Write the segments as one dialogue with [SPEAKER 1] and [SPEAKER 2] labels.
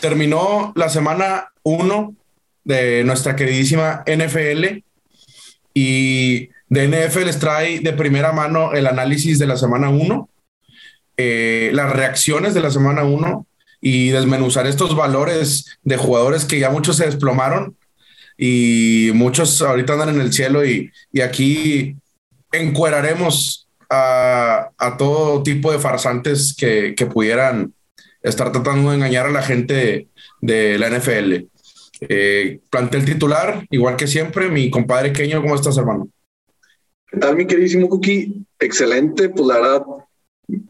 [SPEAKER 1] terminó la semana 1 de nuestra queridísima NFL y de NFL les trae de primera mano el análisis de la semana 1, eh, las reacciones de la semana 1 y desmenuzar estos valores de jugadores que ya muchos se desplomaron y muchos ahorita andan en el cielo y, y aquí encueraremos a, a, todo tipo de farsantes que, que, pudieran estar tratando de engañar a la gente de, la NFL. Eh, plantel titular, igual que siempre, mi compadre Keño, ¿cómo estás, hermano?
[SPEAKER 2] ¿Qué tal, mi queridísimo Cookie? Excelente, pues la verdad,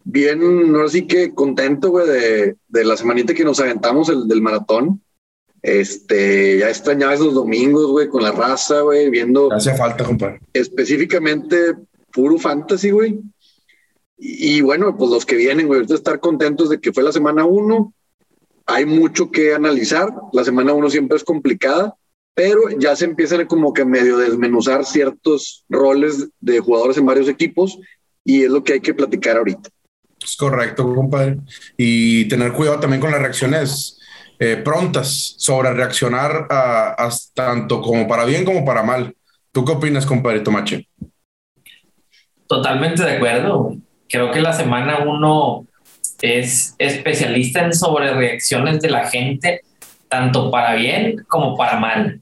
[SPEAKER 2] bien, ahora sí que contento, güey, de, de, la semanita que nos aventamos el, del maratón. Este, ya extrañaba esos domingos, güey, con la raza, güey, viendo.
[SPEAKER 1] Hace falta, compadre.
[SPEAKER 2] Específicamente puro fantasy, güey. Y, y, bueno, pues los que vienen, güey, ahorita estar contentos de que fue la semana uno. Hay mucho que analizar. La semana uno siempre es complicada, pero ya se empiezan como que medio desmenuzar ciertos roles de jugadores en varios equipos y es lo que hay que platicar ahorita.
[SPEAKER 1] Es correcto, compadre. Y tener cuidado también con las reacciones eh, prontas sobre reaccionar a, a, tanto como para bien como para mal. ¿Tú qué opinas, compadre Tomache?
[SPEAKER 3] Totalmente de acuerdo. Creo que la semana uno es especialista en sobre reacciones de la gente, tanto para bien como para mal.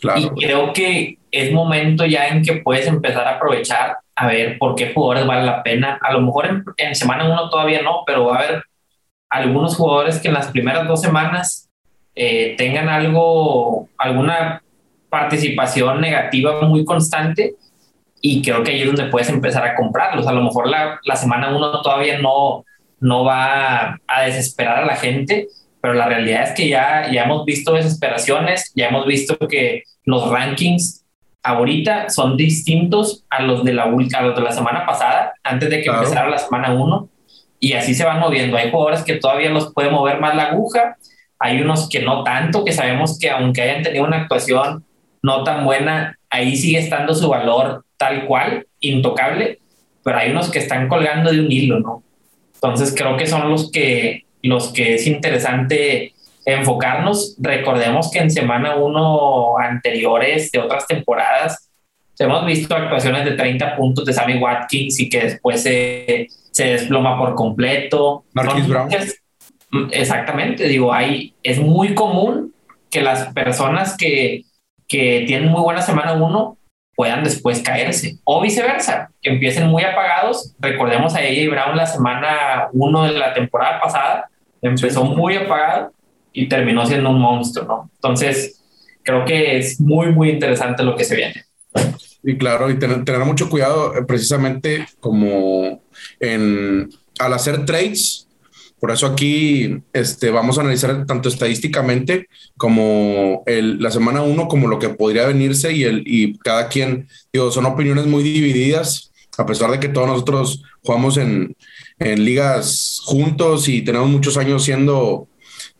[SPEAKER 3] Claro. Y creo que es momento ya en que puedes empezar a aprovechar a ver por qué jugadores vale la pena. A lo mejor en, en semana uno todavía no, pero va a haber algunos jugadores que en las primeras dos semanas eh, tengan algo, alguna participación negativa muy constante y creo que ahí es donde puedes empezar a comprarlos. A lo mejor la, la semana uno todavía no, no va a desesperar a la gente, pero la realidad es que ya, ya hemos visto desesperaciones, ya hemos visto que los rankings ahorita son distintos a los de la, a los de la semana pasada, antes de que claro. empezara la semana 1, y así se van moviendo. Hay jugadores que todavía los puede mover más la aguja, hay unos que no tanto, que sabemos que aunque hayan tenido una actuación no tan buena, ahí sigue estando su valor tal cual, intocable, pero hay unos que están colgando de un hilo, ¿no? Entonces creo que son los que, los que es interesante enfocarnos. Recordemos que en semana uno anteriores de otras temporadas hemos visto actuaciones de 30 puntos de Sammy Watkins y que después se, se desploma por completo.
[SPEAKER 1] Marquis Brown.
[SPEAKER 3] Exactamente, digo, hay, es muy común que las personas que, que tienen muy buena semana uno puedan después caerse o viceversa, que empiecen muy apagados. Recordemos a ella y Brown la semana uno de la temporada pasada, empezó muy apagado y terminó siendo un monstruo, ¿no? Entonces, creo que es muy, muy interesante lo que se viene.
[SPEAKER 1] Y claro, y tener, tener mucho cuidado eh, precisamente como en, al hacer trades, por eso aquí este, vamos a analizar tanto estadísticamente como el, la semana uno, como lo que podría venirse y, el, y cada quien, digo, son opiniones muy divididas, a pesar de que todos nosotros jugamos en, en ligas juntos y tenemos muchos años siendo,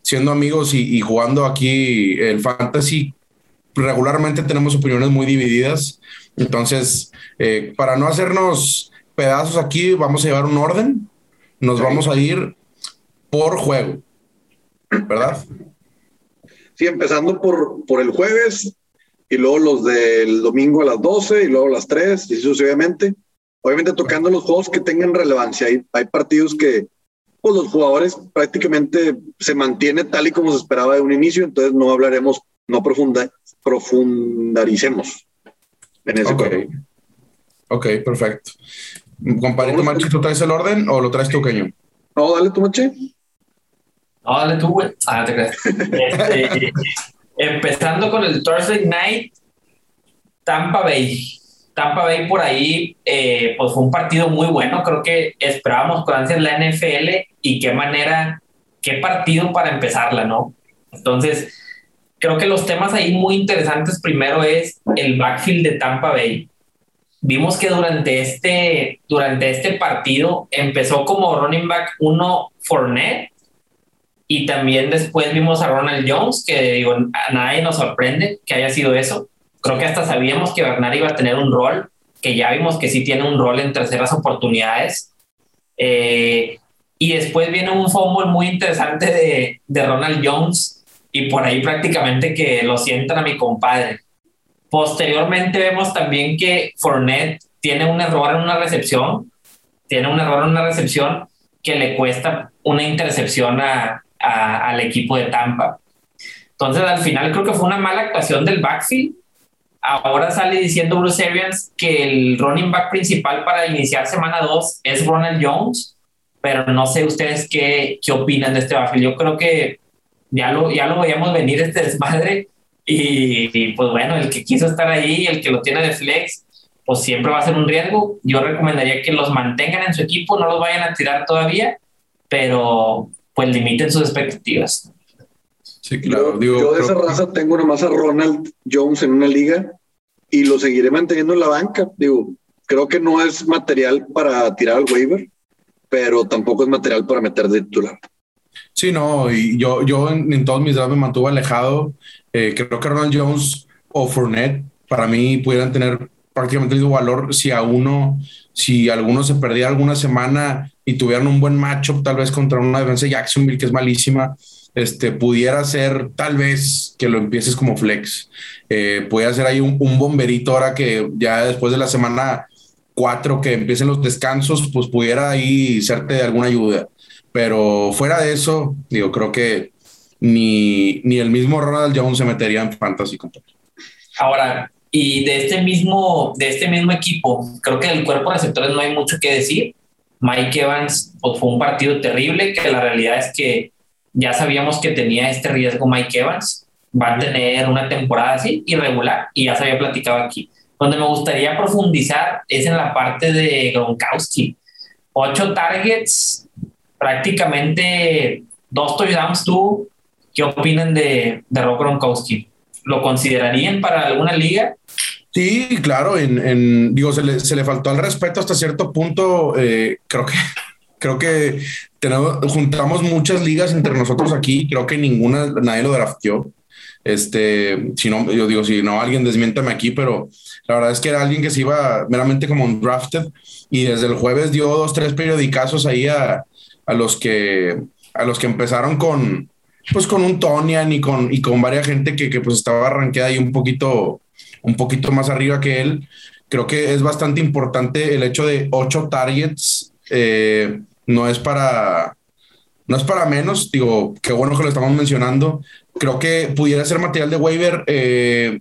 [SPEAKER 1] siendo amigos y, y jugando aquí el fantasy, regularmente tenemos opiniones muy divididas. Entonces, eh, para no hacernos pedazos aquí, vamos a llevar un orden. Nos vamos a ir por juego, ¿verdad?
[SPEAKER 2] Sí, empezando por, por el jueves y luego los del domingo a las 12 y luego a las 3 y sucesivamente. Obviamente tocando los juegos que tengan relevancia. Hay, hay partidos que pues, los jugadores prácticamente se mantiene tal y como se esperaba de un inicio, entonces no hablaremos, no profunda, profundaricemos en ese
[SPEAKER 1] okay. Ok, perfecto. Compadrito Manchi, ¿tú traes el orden o lo traes tú, Caño?
[SPEAKER 2] No, dale tu Manchi.
[SPEAKER 3] No, dale tú, güey. Ah, te crees. Este, empezando con el Thursday Night, Tampa Bay. Tampa Bay por ahí, eh, pues fue un partido muy bueno. Creo que esperábamos con ansias la NFL y qué manera, qué partido para empezarla, ¿no? Entonces, creo que los temas ahí muy interesantes primero es el backfield de Tampa Bay. Vimos que durante este, durante este partido empezó como running back uno Fournette y también después vimos a Ronald Jones, que digo, a nadie nos sorprende que haya sido eso. Creo que hasta sabíamos que Bernard iba a tener un rol, que ya vimos que sí tiene un rol en terceras oportunidades. Eh, y después viene un fumble muy interesante de, de Ronald Jones y por ahí prácticamente que lo sientan a mi compadre. Posteriormente vemos también que Fournette tiene un error en una recepción, tiene un error en una recepción que le cuesta una intercepción a, al equipo de Tampa. Entonces, al final creo que fue una mala actuación del backfield. Ahora sale diciendo Bruce Arians que el running back principal para iniciar semana 2 es Ronald Jones, pero no sé ustedes qué, qué opinan de este backfield. Yo creo que ya lo, ya lo veíamos venir este desmadre y, pues bueno, el que quiso estar ahí, el que lo tiene de flex, pues siempre va a ser un riesgo. Yo recomendaría que los mantengan en su equipo, no los vayan a tirar todavía, pero pues limiten sus expectativas.
[SPEAKER 2] Sí, claro. Yo, de esa raza tengo nomás a Ronald Jones en una liga y lo seguiré manteniendo en la banca. Digo, creo que no es material para tirar al waiver, pero tampoco es material para meter de titular.
[SPEAKER 1] Sí, no, y yo, yo en, todos mis drafts me mantuve alejado. Eh, creo que Ronald Jones o Fournette para mí pudieran tener prácticamente el mismo valor si a uno, si alguno se perdía alguna semana y tuvieran un buen matchup, tal vez contra una defensa de Jacksonville que es malísima, este, pudiera ser tal vez que lo empieces como flex. Eh, puede ser ahí un, bomberito ahora que ya después de la semana cuatro que empiecen los descansos, pues pudiera ahí serte de alguna ayuda. Pero fuera de eso, digo, creo que ni, ni el mismo Ronald Jones se metería en fantasy.
[SPEAKER 3] Ahora, y de este mismo, de este mismo equipo, creo que del cuerpo de receptores no hay mucho que decir. Mike Evans pues, fue un partido terrible, que la realidad es que ya sabíamos que tenía este riesgo Mike Evans. Va a tener una temporada así, irregular, y ya se había platicado aquí. Donde me gustaría profundizar es en la parte de Gronkowski. Ocho targets, prácticamente dos touchdowns tú. ¿Qué opinan de, de Rob Gronkowski? ¿Lo considerarían para alguna liga?
[SPEAKER 1] Sí, claro, en, digo, se le, se le, faltó al respeto hasta cierto punto. Eh, creo que creo que tenemos, juntamos muchas ligas entre nosotros aquí. Creo que ninguna, nadie lo drafteó. Este, si no, yo digo, si no, alguien desmiéntame aquí, pero la verdad es que era alguien que se iba meramente como un drafted y desde el jueves dio dos, tres periodicazos ahí a, a los que, a los que empezaron con, pues con un Tonian y con, y con varias gente que, que pues estaba arranqueada ahí un poquito, un poquito más arriba que él. Creo que es bastante importante el hecho de ocho targets. Eh, no es para, no es para menos. Digo, qué bueno que lo estamos mencionando. Creo que pudiera ser material de waiver eh,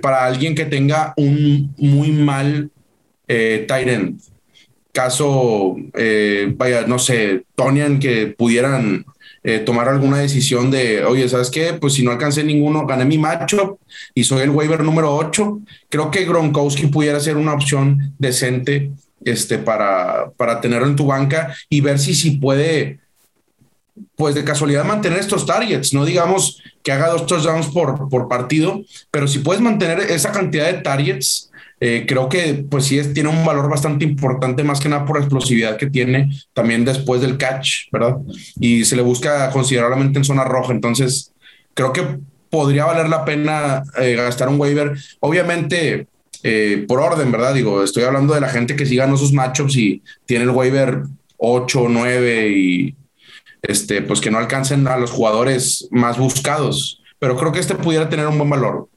[SPEAKER 1] para alguien que tenga un muy mal eh, caso, eh, vaya, no sé, Tonian, que pudieran eh, tomar alguna decisión de, oye, ¿sabes qué? Pues si no alcancé ninguno, gané mi matchup y soy el waiver número 8. Creo que Gronkowski pudiera ser una opción decente este, para, para tenerlo en tu banca y ver si, si puede, pues de casualidad mantener estos targets, no digamos que haga dos touchdowns por, por partido, pero si puedes mantener esa cantidad de targets, eh, creo que pues sí es, tiene un valor bastante importante, más que nada por la explosividad que tiene también después del catch, ¿verdad? Y se le busca considerablemente en zona roja, entonces creo que podría valer la pena eh, gastar un waiver. Obviamente, eh, por orden, ¿verdad? Digo, estoy hablando de la gente que sí ganó sus matchups y tiene el waiver 8, 9 y este, pues que no alcancen a los jugadores más buscados. Pero creo que este pudiera tener un buen valor.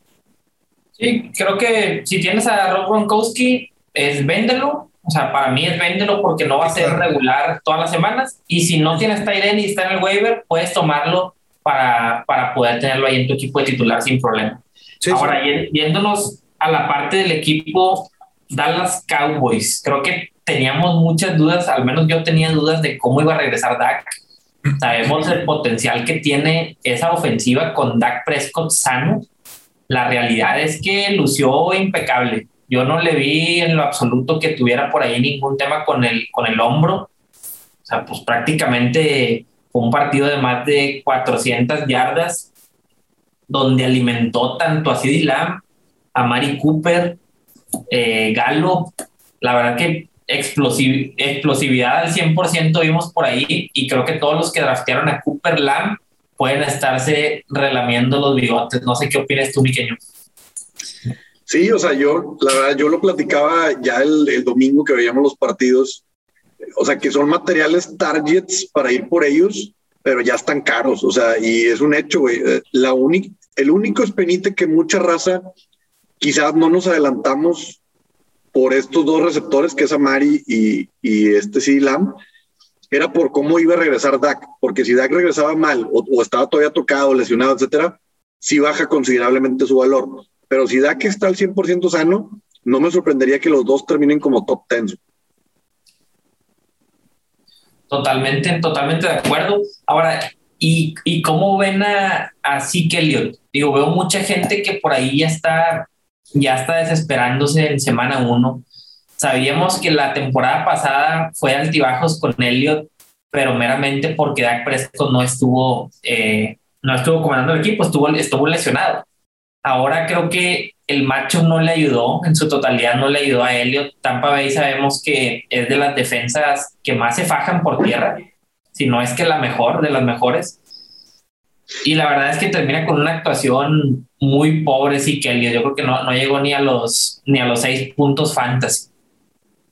[SPEAKER 3] Sí, creo que si tienes a Rob Gronkowski, es véndelo. O sea, para mí es véndelo porque no va a ser regular todas las semanas. Y si no tienes Tyren y está en el waiver, puedes tomarlo para, para poder tenerlo ahí en tu equipo de titular sin problema. Ahora, yéndonos a la parte del equipo Dallas Cowboys, creo que teníamos muchas dudas, al menos yo tenía dudas de cómo iba a regresar Dak. Sabemos el potencial que tiene esa ofensiva con Dak Prescott sano la realidad es que lució impecable. Yo no le vi en lo absoluto que tuviera por ahí ningún tema con el, con el hombro. O sea, pues prácticamente fue un partido de más de 400 yardas donde alimentó tanto a CeeDee Lamb, a Mari Cooper, eh, Galo. La verdad que explosividad al 100% vimos por ahí y creo que todos los que draftearon a Cooper Lamb pueden estarse relamiendo los bigotes. No sé qué opinas tú, Miqueño.
[SPEAKER 2] Sí, o sea, yo, la verdad, yo lo platicaba ya el, domingo que veíamos los partidos. o sea, que son materiales targets para ir por ellos, pero ya están caros, o sea, y es un hecho, güey. Eh, la única, el único espenite que mucha raza quizás no nos adelantamos por estos dos receptores, que es Amari y, y este sí, Lam, era por cómo iba a regresar Dak, porque si Dak regresaba mal o, estaba todavía tocado, lesionado, etcétera, sí baja considerablemente su valor. Pero si Dak está al 100% sano, no me sorprendería que los dos terminen como top 10.
[SPEAKER 3] Totalmente, totalmente de acuerdo. Ahora, ¿y, y cómo ven a, a Zeke Digo, veo mucha gente que por ahí ya está, ya está desesperándose en semana uno. Sabíamos que la temporada pasada fue altibajos con Elliot, pero meramente porque Dak Prescott no estuvo, eh, no estuvo comandando el equipo, estuvo, estuvo lesionado. Ahora creo que el macho no le ayudó, en su totalidad no le ayudó a Elliot. Tampa Bay sabemos que es de las defensas que más se fajan por tierra, si no es que la mejor, de las mejores. Y la verdad es que termina con una actuación muy pobre, sí que Elliot. Yo creo que no, no llegó ni a los ni a los seis puntos fantasy.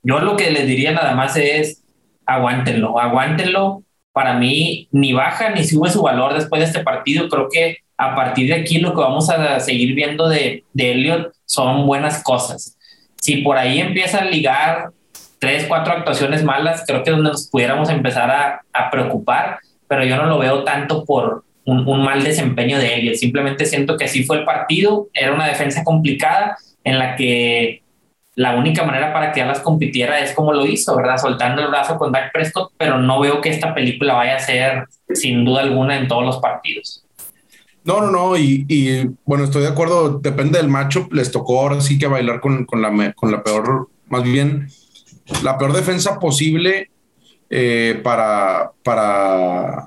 [SPEAKER 3] Yo lo que les diría nada más es aguántenlo, aguántenlo. Para mí ni baja ni sube su valor después de este partido. Creo que a partir de aquí lo que vamos a seguir viendo de, de Elliot son buenas cosas. Si por ahí empieza a ligar tres, cuatro actuaciones malas, creo que es donde nos pudiéramos empezar a, a preocupar, pero yo no lo veo tanto por un, un, mal desempeño de Elliot. Simplemente siento que así fue el partido, era una defensa complicada en la que la única manera para que las compitiera es como lo hizo, ¿verdad? Soltando el brazo con Dak Prescott, pero no veo que esta película vaya a ser sin duda alguna en todos los partidos.
[SPEAKER 1] No, no, no, y, bueno, estoy de acuerdo, depende del macho, les tocó ahora sí que bailar con, la, peor, más bien, la peor defensa posible eh, para, para,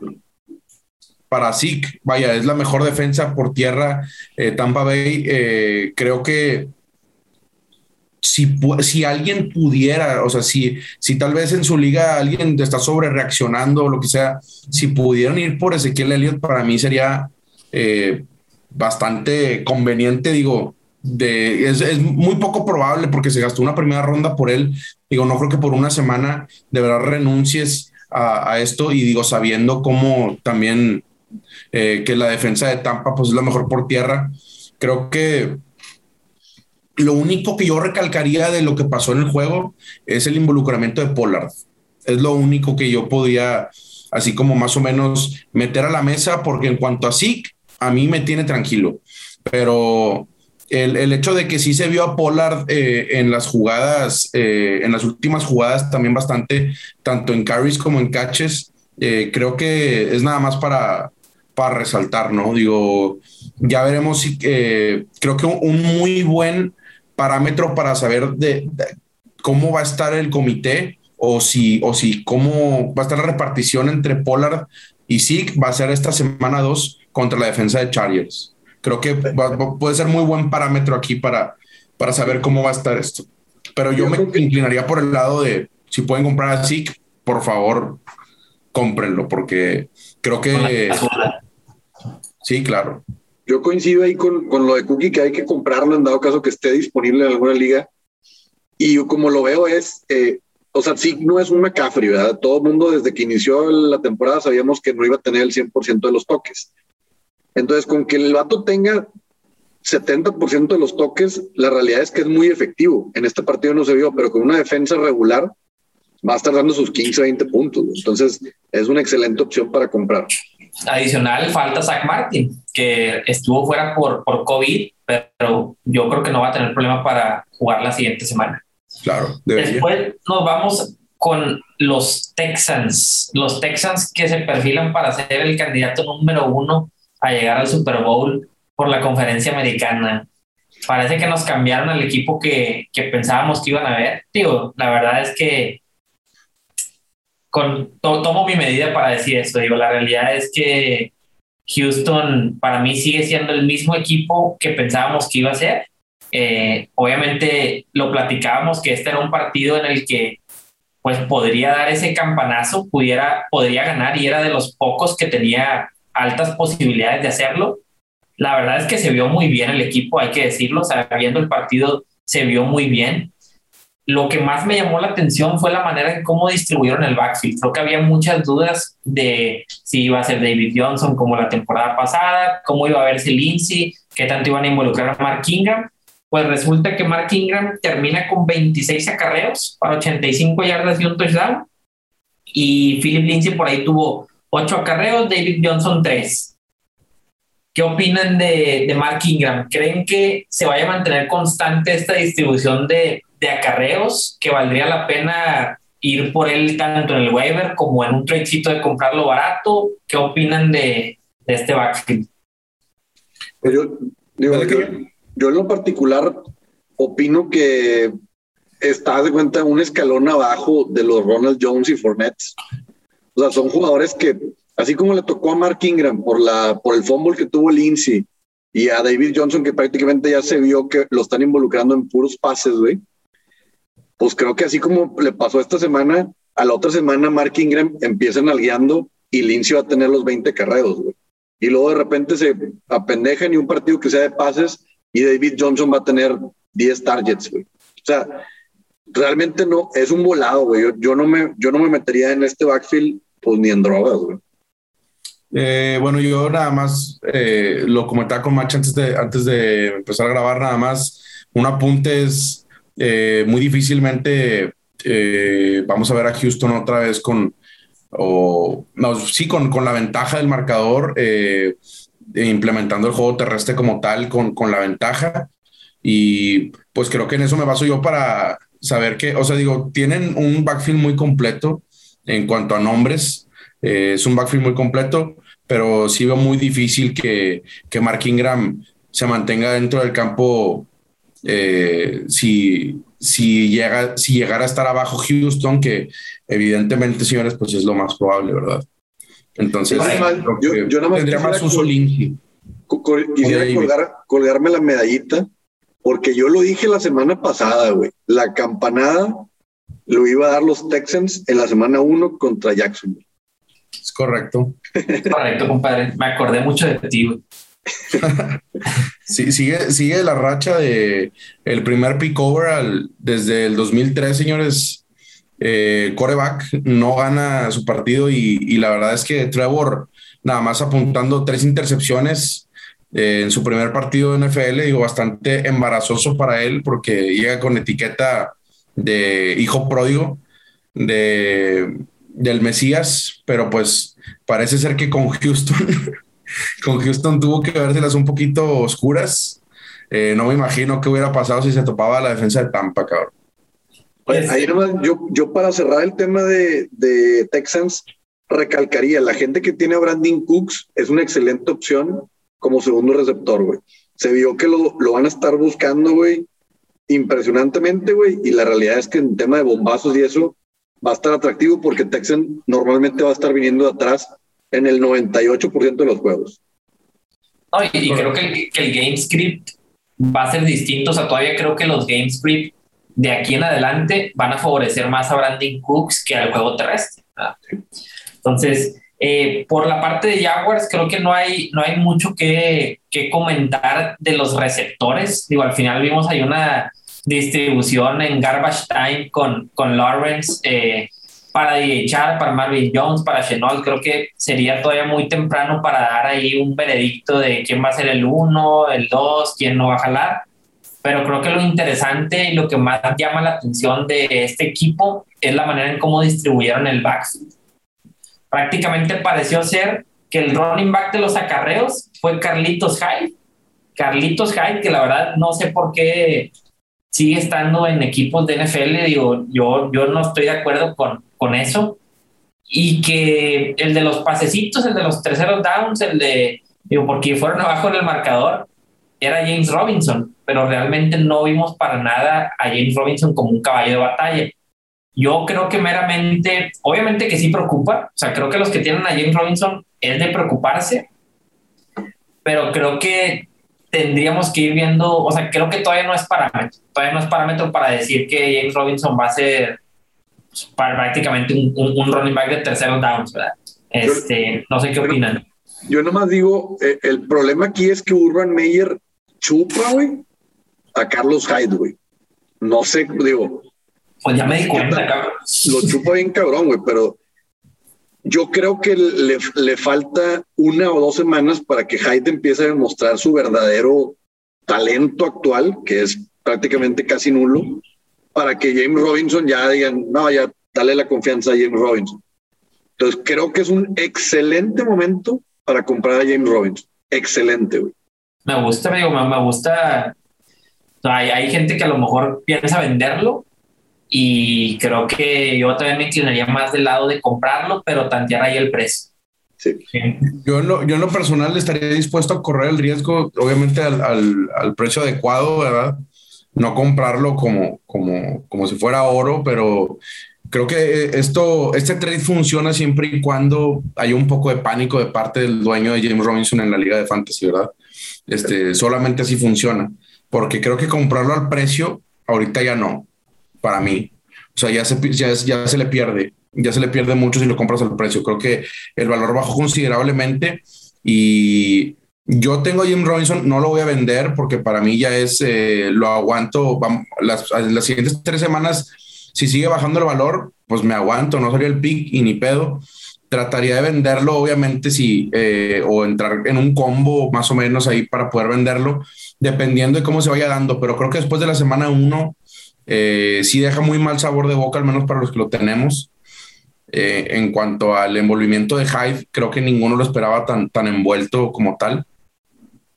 [SPEAKER 1] para SIC, vaya, es la mejor defensa por tierra, eh, Tampa Bay, eh, creo que si, si alguien pudiera, o sea, si, si tal vez en su liga alguien está sobre reaccionando o lo que sea, si pudieran ir por Ezequiel Elliott, para mí sería eh, bastante conveniente, digo, de, es, muy poco probable porque se gastó una primera ronda por él. Digo, no creo que por una semana de verdad renuncies a, esto y digo, sabiendo cómo también eh, que la defensa de Tampa pues es la mejor por tierra. Creo que lo único que yo recalcaría de lo que pasó en el juego es el involucramiento de Pollard. Es lo único que yo podía, así como más o menos, meter a la mesa, porque en cuanto a Zeke, a mí me tiene tranquilo. Pero el, hecho de que sí se vio a Pollard eh, en las jugadas, eh, en las últimas jugadas también bastante, tanto en carries como en catches, eh, creo que es nada más para, para resaltar, ¿no? Digo, ya veremos si creo que un, muy buen parámetro para saber de, cómo va a estar el comité o si, o si cómo va a estar la repartición entre Pollard y Zeke va a ser esta semana 2 contra la defensa de Chargers. Creo que puede ser muy buen parámetro aquí para, para saber cómo va a estar esto. Pero yo, me inclinaría por el lado de si pueden comprar a Zeke, por favor, cómprenlo, porque creo que. Sí, claro.
[SPEAKER 2] Yo coincido ahí con, con, lo de Cookie, que hay que comprarlo en dado caso que esté disponible en alguna liga. Y como lo veo es, eh, o sea, sí, no es un McCaffrey, ¿verdad? Todo el mundo desde que inició la temporada sabíamos que no iba a tener el 100% de los toques. Entonces, con que el vato tenga 70% de los toques, la realidad es que es muy efectivo. En este partido no se vio, pero con una defensa regular va a estar dando sus 15, 20 puntos. Entonces, es una excelente opción para comprar.
[SPEAKER 3] Adicional, falta Zach Martin, que estuvo fuera por, por COVID, pero yo creo que no va a tener problema para jugar la siguiente semana.
[SPEAKER 1] Claro.
[SPEAKER 3] Después nos vamos con los Texans, los Texans que se perfilan para ser el candidato número uno a llegar al Super Bowl por la conferencia americana. Parece que nos cambiaron al equipo que, que pensábamos que iban a ver. Digo, la verdad es que con, tomo mi medida para decir esto. Digo, la realidad es que Houston para mí sigue siendo el mismo equipo que pensábamos que iba a ser. Eh, obviamente lo platicábamos que este era un partido en el que pues podría dar ese campanazo, pudiera, podría ganar y era de los pocos que tenía altas posibilidades de hacerlo. La verdad es que se vio muy bien el equipo, hay que decirlo, o sea, viendo el partido se vio muy bien. Lo que más me llamó la atención fue la manera en cómo distribuyeron el backfield. Creo que había muchas dudas de si iba a ser David Johnson como la temporada pasada, cómo iba a verse Lindsay, qué tanto iban a involucrar a Mark Ingram. Pues resulta que Mark Ingram termina con 26 acarreos para 85 yardas y un touchdown. Y Philip Lindsay por ahí tuvo 8 acarreos, David Johnson 3. ¿Qué opinan de, de Mark Ingram? ¿Creen que se vaya a mantener constante esta distribución de, de acarreos que valdría la pena ir por él tanto en el waiver como en un tradecito de comprarlo barato. ¿Qué opinan de, de este backfield?
[SPEAKER 2] Pues yo, digo, yo, en lo particular opino que está de cuenta un escalón abajo de los Ronald Jones y Fournette. O sea, son jugadores que, así como le tocó a Mark Ingram por, la, por el fumble que tuvo Lindsay y a David Johnson, que prácticamente ya se vio que lo están involucrando en puros pases, güey pues creo que así como le pasó esta semana, a la otra semana Mark Ingram empieza nalgueando y Lindsay va a tener los 20 carreros, güey. Y luego de repente se apendejan y un partido que sea de pases y David Johnson va a tener 10 targets, güey. O sea, realmente no, es un volado, güey. Yo, no, me, yo no me metería en este backfield, pues ni en drogas, güey.
[SPEAKER 1] Eh, bueno, yo nada más eh, lo comentaba con Match antes de, antes de empezar a grabar, nada más un apunte es eh, muy difícilmente eh, vamos a ver a Houston otra vez con, o, no, sí, con, con, la ventaja del marcador, eh, implementando el juego terrestre como tal, con, con la ventaja. Y pues creo que en eso me baso yo para saber que, o sea, digo, tienen un backfield muy completo en cuanto a nombres, es un backfield muy completo, pero sí veo muy difícil que, que Mark Ingram se mantenga dentro del campo eh, si, si, llega, si llegara a estar abajo Houston, que evidentemente, señores, pues es lo más probable, ¿verdad? Entonces,
[SPEAKER 2] yo, yo, nada tendría más uso Quisiera colgarme la medallita, porque yo lo dije la semana pasada, güey. La campanada lo iba a dar los Texans en la semana 1 contra Jacksonville.
[SPEAKER 1] Es correcto.
[SPEAKER 3] correcto, compadre. Me acordé mucho de ti, güey.
[SPEAKER 1] sí, sigue, sigue la racha de el primer pick over desde el 2003, señores. Eh, coreback no gana su partido y, la verdad es que Trevor, nada más apuntando tres intercepciones eh, en su primer partido de NFL, digo, bastante embarazoso para él porque llega con etiqueta de hijo pródigo de, del Mesías, pero pues parece ser que con Houston con Houston tuvo que vérselas un poquito oscuras. Eh, no me imagino qué hubiera pasado si se topaba la defensa de Tampa, cabrón.
[SPEAKER 2] ahí nomás, yo, yo para cerrar el tema de, de, Texans, recalcaría, la gente que tiene a Brandon Cooks es una excelente opción como segundo receptor, güey. Se vio que lo, lo van a estar buscando, güey, impresionantemente, güey, y la realidad es que en tema de bombazos y eso va a estar atractivo porque Texan normalmente va a estar viniendo de atrás en el 98% de los juegos.
[SPEAKER 3] y, creo que el, game script va a ser distinto. O sea, todavía creo que los game script de aquí en adelante van a favorecer más a Brandon Cooks que al juego terrestre. Entonces, eh, por la parte de Jaguars, creo que no hay, no hay mucho que, que, comentar de los receptores. Digo, al final vimos ahí una distribución en garbage time con, con Lawrence. Eh, para DHR, para Marvin Jones, para Chenault, creo que sería todavía muy temprano para dar ahí un veredicto de quién va a ser el uno, el dos, quién no va a jalar. Pero creo que lo interesante y lo que más llama la atención de este equipo es la manera en cómo distribuyeron el backfield. Prácticamente pareció ser que el running back de los acarreos fue Carlitos Hyde. Carlitos Hyde, que la verdad no sé por qué sigue estando en equipos de NFL, digo, yo, yo no estoy de acuerdo con, con eso. Y que el de los pasecitos, el de los terceros downs, el de, digo, porque fueron abajo en el marcador, era James Robinson, pero realmente no vimos para nada a James Robinson como un caballo de batalla. Yo creo que meramente, obviamente que sí preocupa, o sea, creo que los que tienen a James Robinson es de preocuparse, pero creo que tendríamos que ir viendo, o sea, creo que todavía no es parámetro, todavía no es parámetro para decir que James Robinson va a ser prácticamente un, un, running back de terceros downs, ¿verdad? Este, no sé qué opinan.
[SPEAKER 2] Yo nomás digo, eh, el problema aquí es que Urban Meyer chupa, güey, a Carlos Hyde, güey. No sé, digo,
[SPEAKER 3] Pues ya me di cuenta, cabrón.
[SPEAKER 2] Lo chupa bien cabrón, güey, pero yo creo que le, falta una o dos semanas para que Hyde empiece a demostrar su verdadero talento actual, que es prácticamente casi nulo, para que James Robinson ya digan, no, ya dale la confianza a James Robinson. Entonces creo que es un excelente momento para comprar a James Robinson. Excelente.
[SPEAKER 3] Me gusta, me, me gusta. Hay, hay gente que a lo mejor piensa venderlo, y creo que yo también me inclinaría más del lado de comprarlo, pero tantear ahí el precio.
[SPEAKER 2] Sí.
[SPEAKER 1] Yo, en lo, yo en lo personal estaría dispuesto a correr el riesgo, obviamente al, al, al, precio adecuado, ¿verdad? No comprarlo como, como, como si fuera oro, pero creo que esto, este trade funciona siempre y cuando hay un poco de pánico de parte del dueño de James Robinson en la liga de fantasy, ¿verdad? Este, solamente así funciona, porque creo que comprarlo al precio ahorita ya no para mí. O sea, ya se, ya, ya se le pierde, ya se le pierde mucho si lo compras al precio. Creo que el valor bajó considerablemente y yo tengo a Jim Robinson, no lo voy a vender porque para mí ya es, eh, lo aguanto, las, las siguientes tres semanas, si sigue bajando el valor, pues me aguanto, no sería el pick y ni pedo. Trataría de venderlo, obviamente, si, eh, o entrar en un combo más o menos ahí para poder venderlo, dependiendo de cómo se vaya dando. Pero creo que después de la semana uno, eh, sí deja muy mal sabor de boca, al menos para los que lo tenemos. Eh, en cuanto al envolvimiento de Hive, creo que ninguno lo esperaba tan, tan envuelto como tal.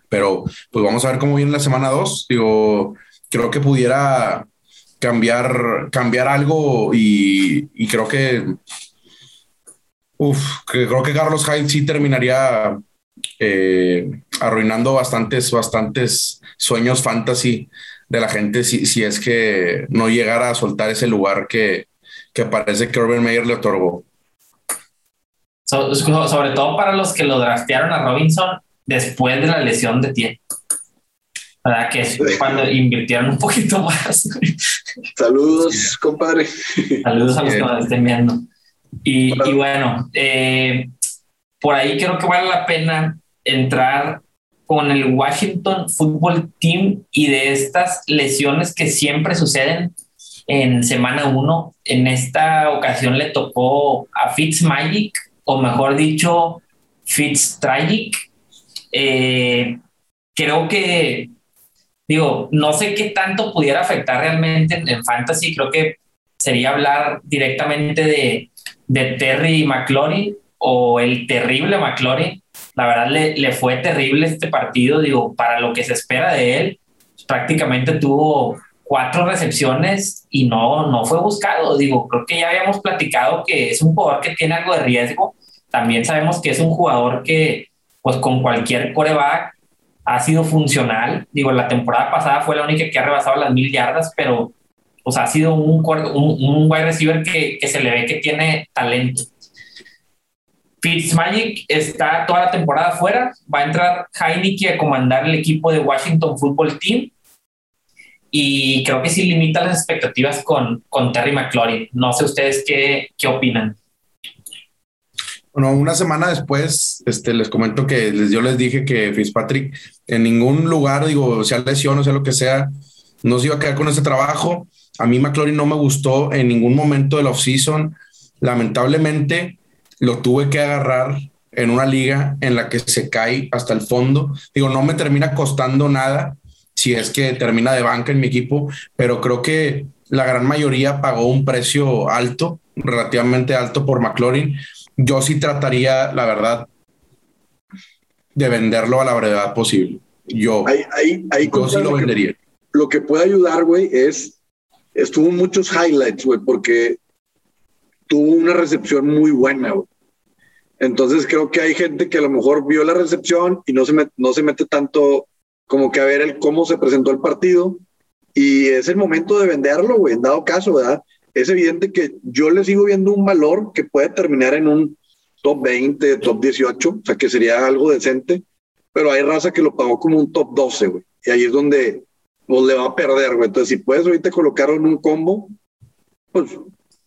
[SPEAKER 1] Pero pues vamos a ver cómo viene la semana 2. Digo, creo que pudiera cambiar, cambiar algo y, creo que, uf, que creo que Carlos Hyde sí terminaría eh, arruinando bastantes, bastantes sueños fantasy de la gente si, si es que no llegara a soltar ese lugar que, que parece que Urban Meyer le otorgó.
[SPEAKER 3] sobre todo para los que lo draftearon a Robinson después de la lesión de tiempo. ¿Verdad? Que es cuando invirtieron un poquito más.
[SPEAKER 2] Saludos, compadre.
[SPEAKER 3] Saludos a los que nos estén viendo. Y, y bueno, eh, por ahí creo que vale la pena entrar con el Washington Football Team y de estas lesiones que siempre suceden en semana uno. En esta ocasión le tocó a Fitzmagic, o mejor dicho, Fitztragic. Eh, creo que, digo, no sé qué tanto pudiera afectar realmente en, Fantasy. Creo que sería hablar directamente de, de Terry McLaurin o el terrible McLaurin la verdad le, le, fue terrible este partido, digo, para lo que se espera de él, prácticamente tuvo cuatro recepciones y no, no fue buscado. Digo, creo que ya habíamos platicado que es un jugador que tiene algo de riesgo. También sabemos que es un jugador que, pues con cualquier coreback ha sido funcional. Digo, la temporada pasada fue la única que ha rebasado las mil yardas, pero pues ha sido un, un, un wide receiver que, que se le ve que tiene talento. Fitzmagic está toda la temporada fuera. Va a entrar Heineke a comandar el equipo de Washington Football Team. Y creo que sí limita las expectativas con, con Terry McLaurin. No sé ustedes qué, qué opinan.
[SPEAKER 1] Bueno, una semana después, este, les comento que les, yo les dije que Fitzpatrick en ningún lugar, digo, sea lesión o sea lo que sea, no se iba a quedar con ese trabajo. A mí McLaurin no me gustó en ningún momento del offseason. Lamentablemente, lo tuve que agarrar en una liga en la que se cae hasta el fondo. Digo, no me termina costando nada si es que termina de banca en mi equipo, pero creo que la gran mayoría pagó un precio alto, relativamente alto por McLaurin. Yo sí trataría, la verdad, de venderlo a la brevedad posible. Yo,
[SPEAKER 2] ahí, ahí,
[SPEAKER 1] sí lo vendería.
[SPEAKER 2] lo que puede ayudar, güey, es, estuvo muchos highlights, güey, porque tuvo una recepción muy buena. Entonces creo que hay gente que a lo mejor vio la recepción y no se, no se mete tanto como que a ver el cómo se presentó el partido y es el momento de venderlo, güey, en dado caso, ¿verdad? Es evidente que yo le sigo viendo un valor que puede terminar en un top 20, top 18, o sea, que sería algo decente, pero hay raza que lo pagó como un top 12, güey, y ahí es donde pues, le va a perder, güey. Entonces, si puedes ahorita colocarlo en un combo, pues,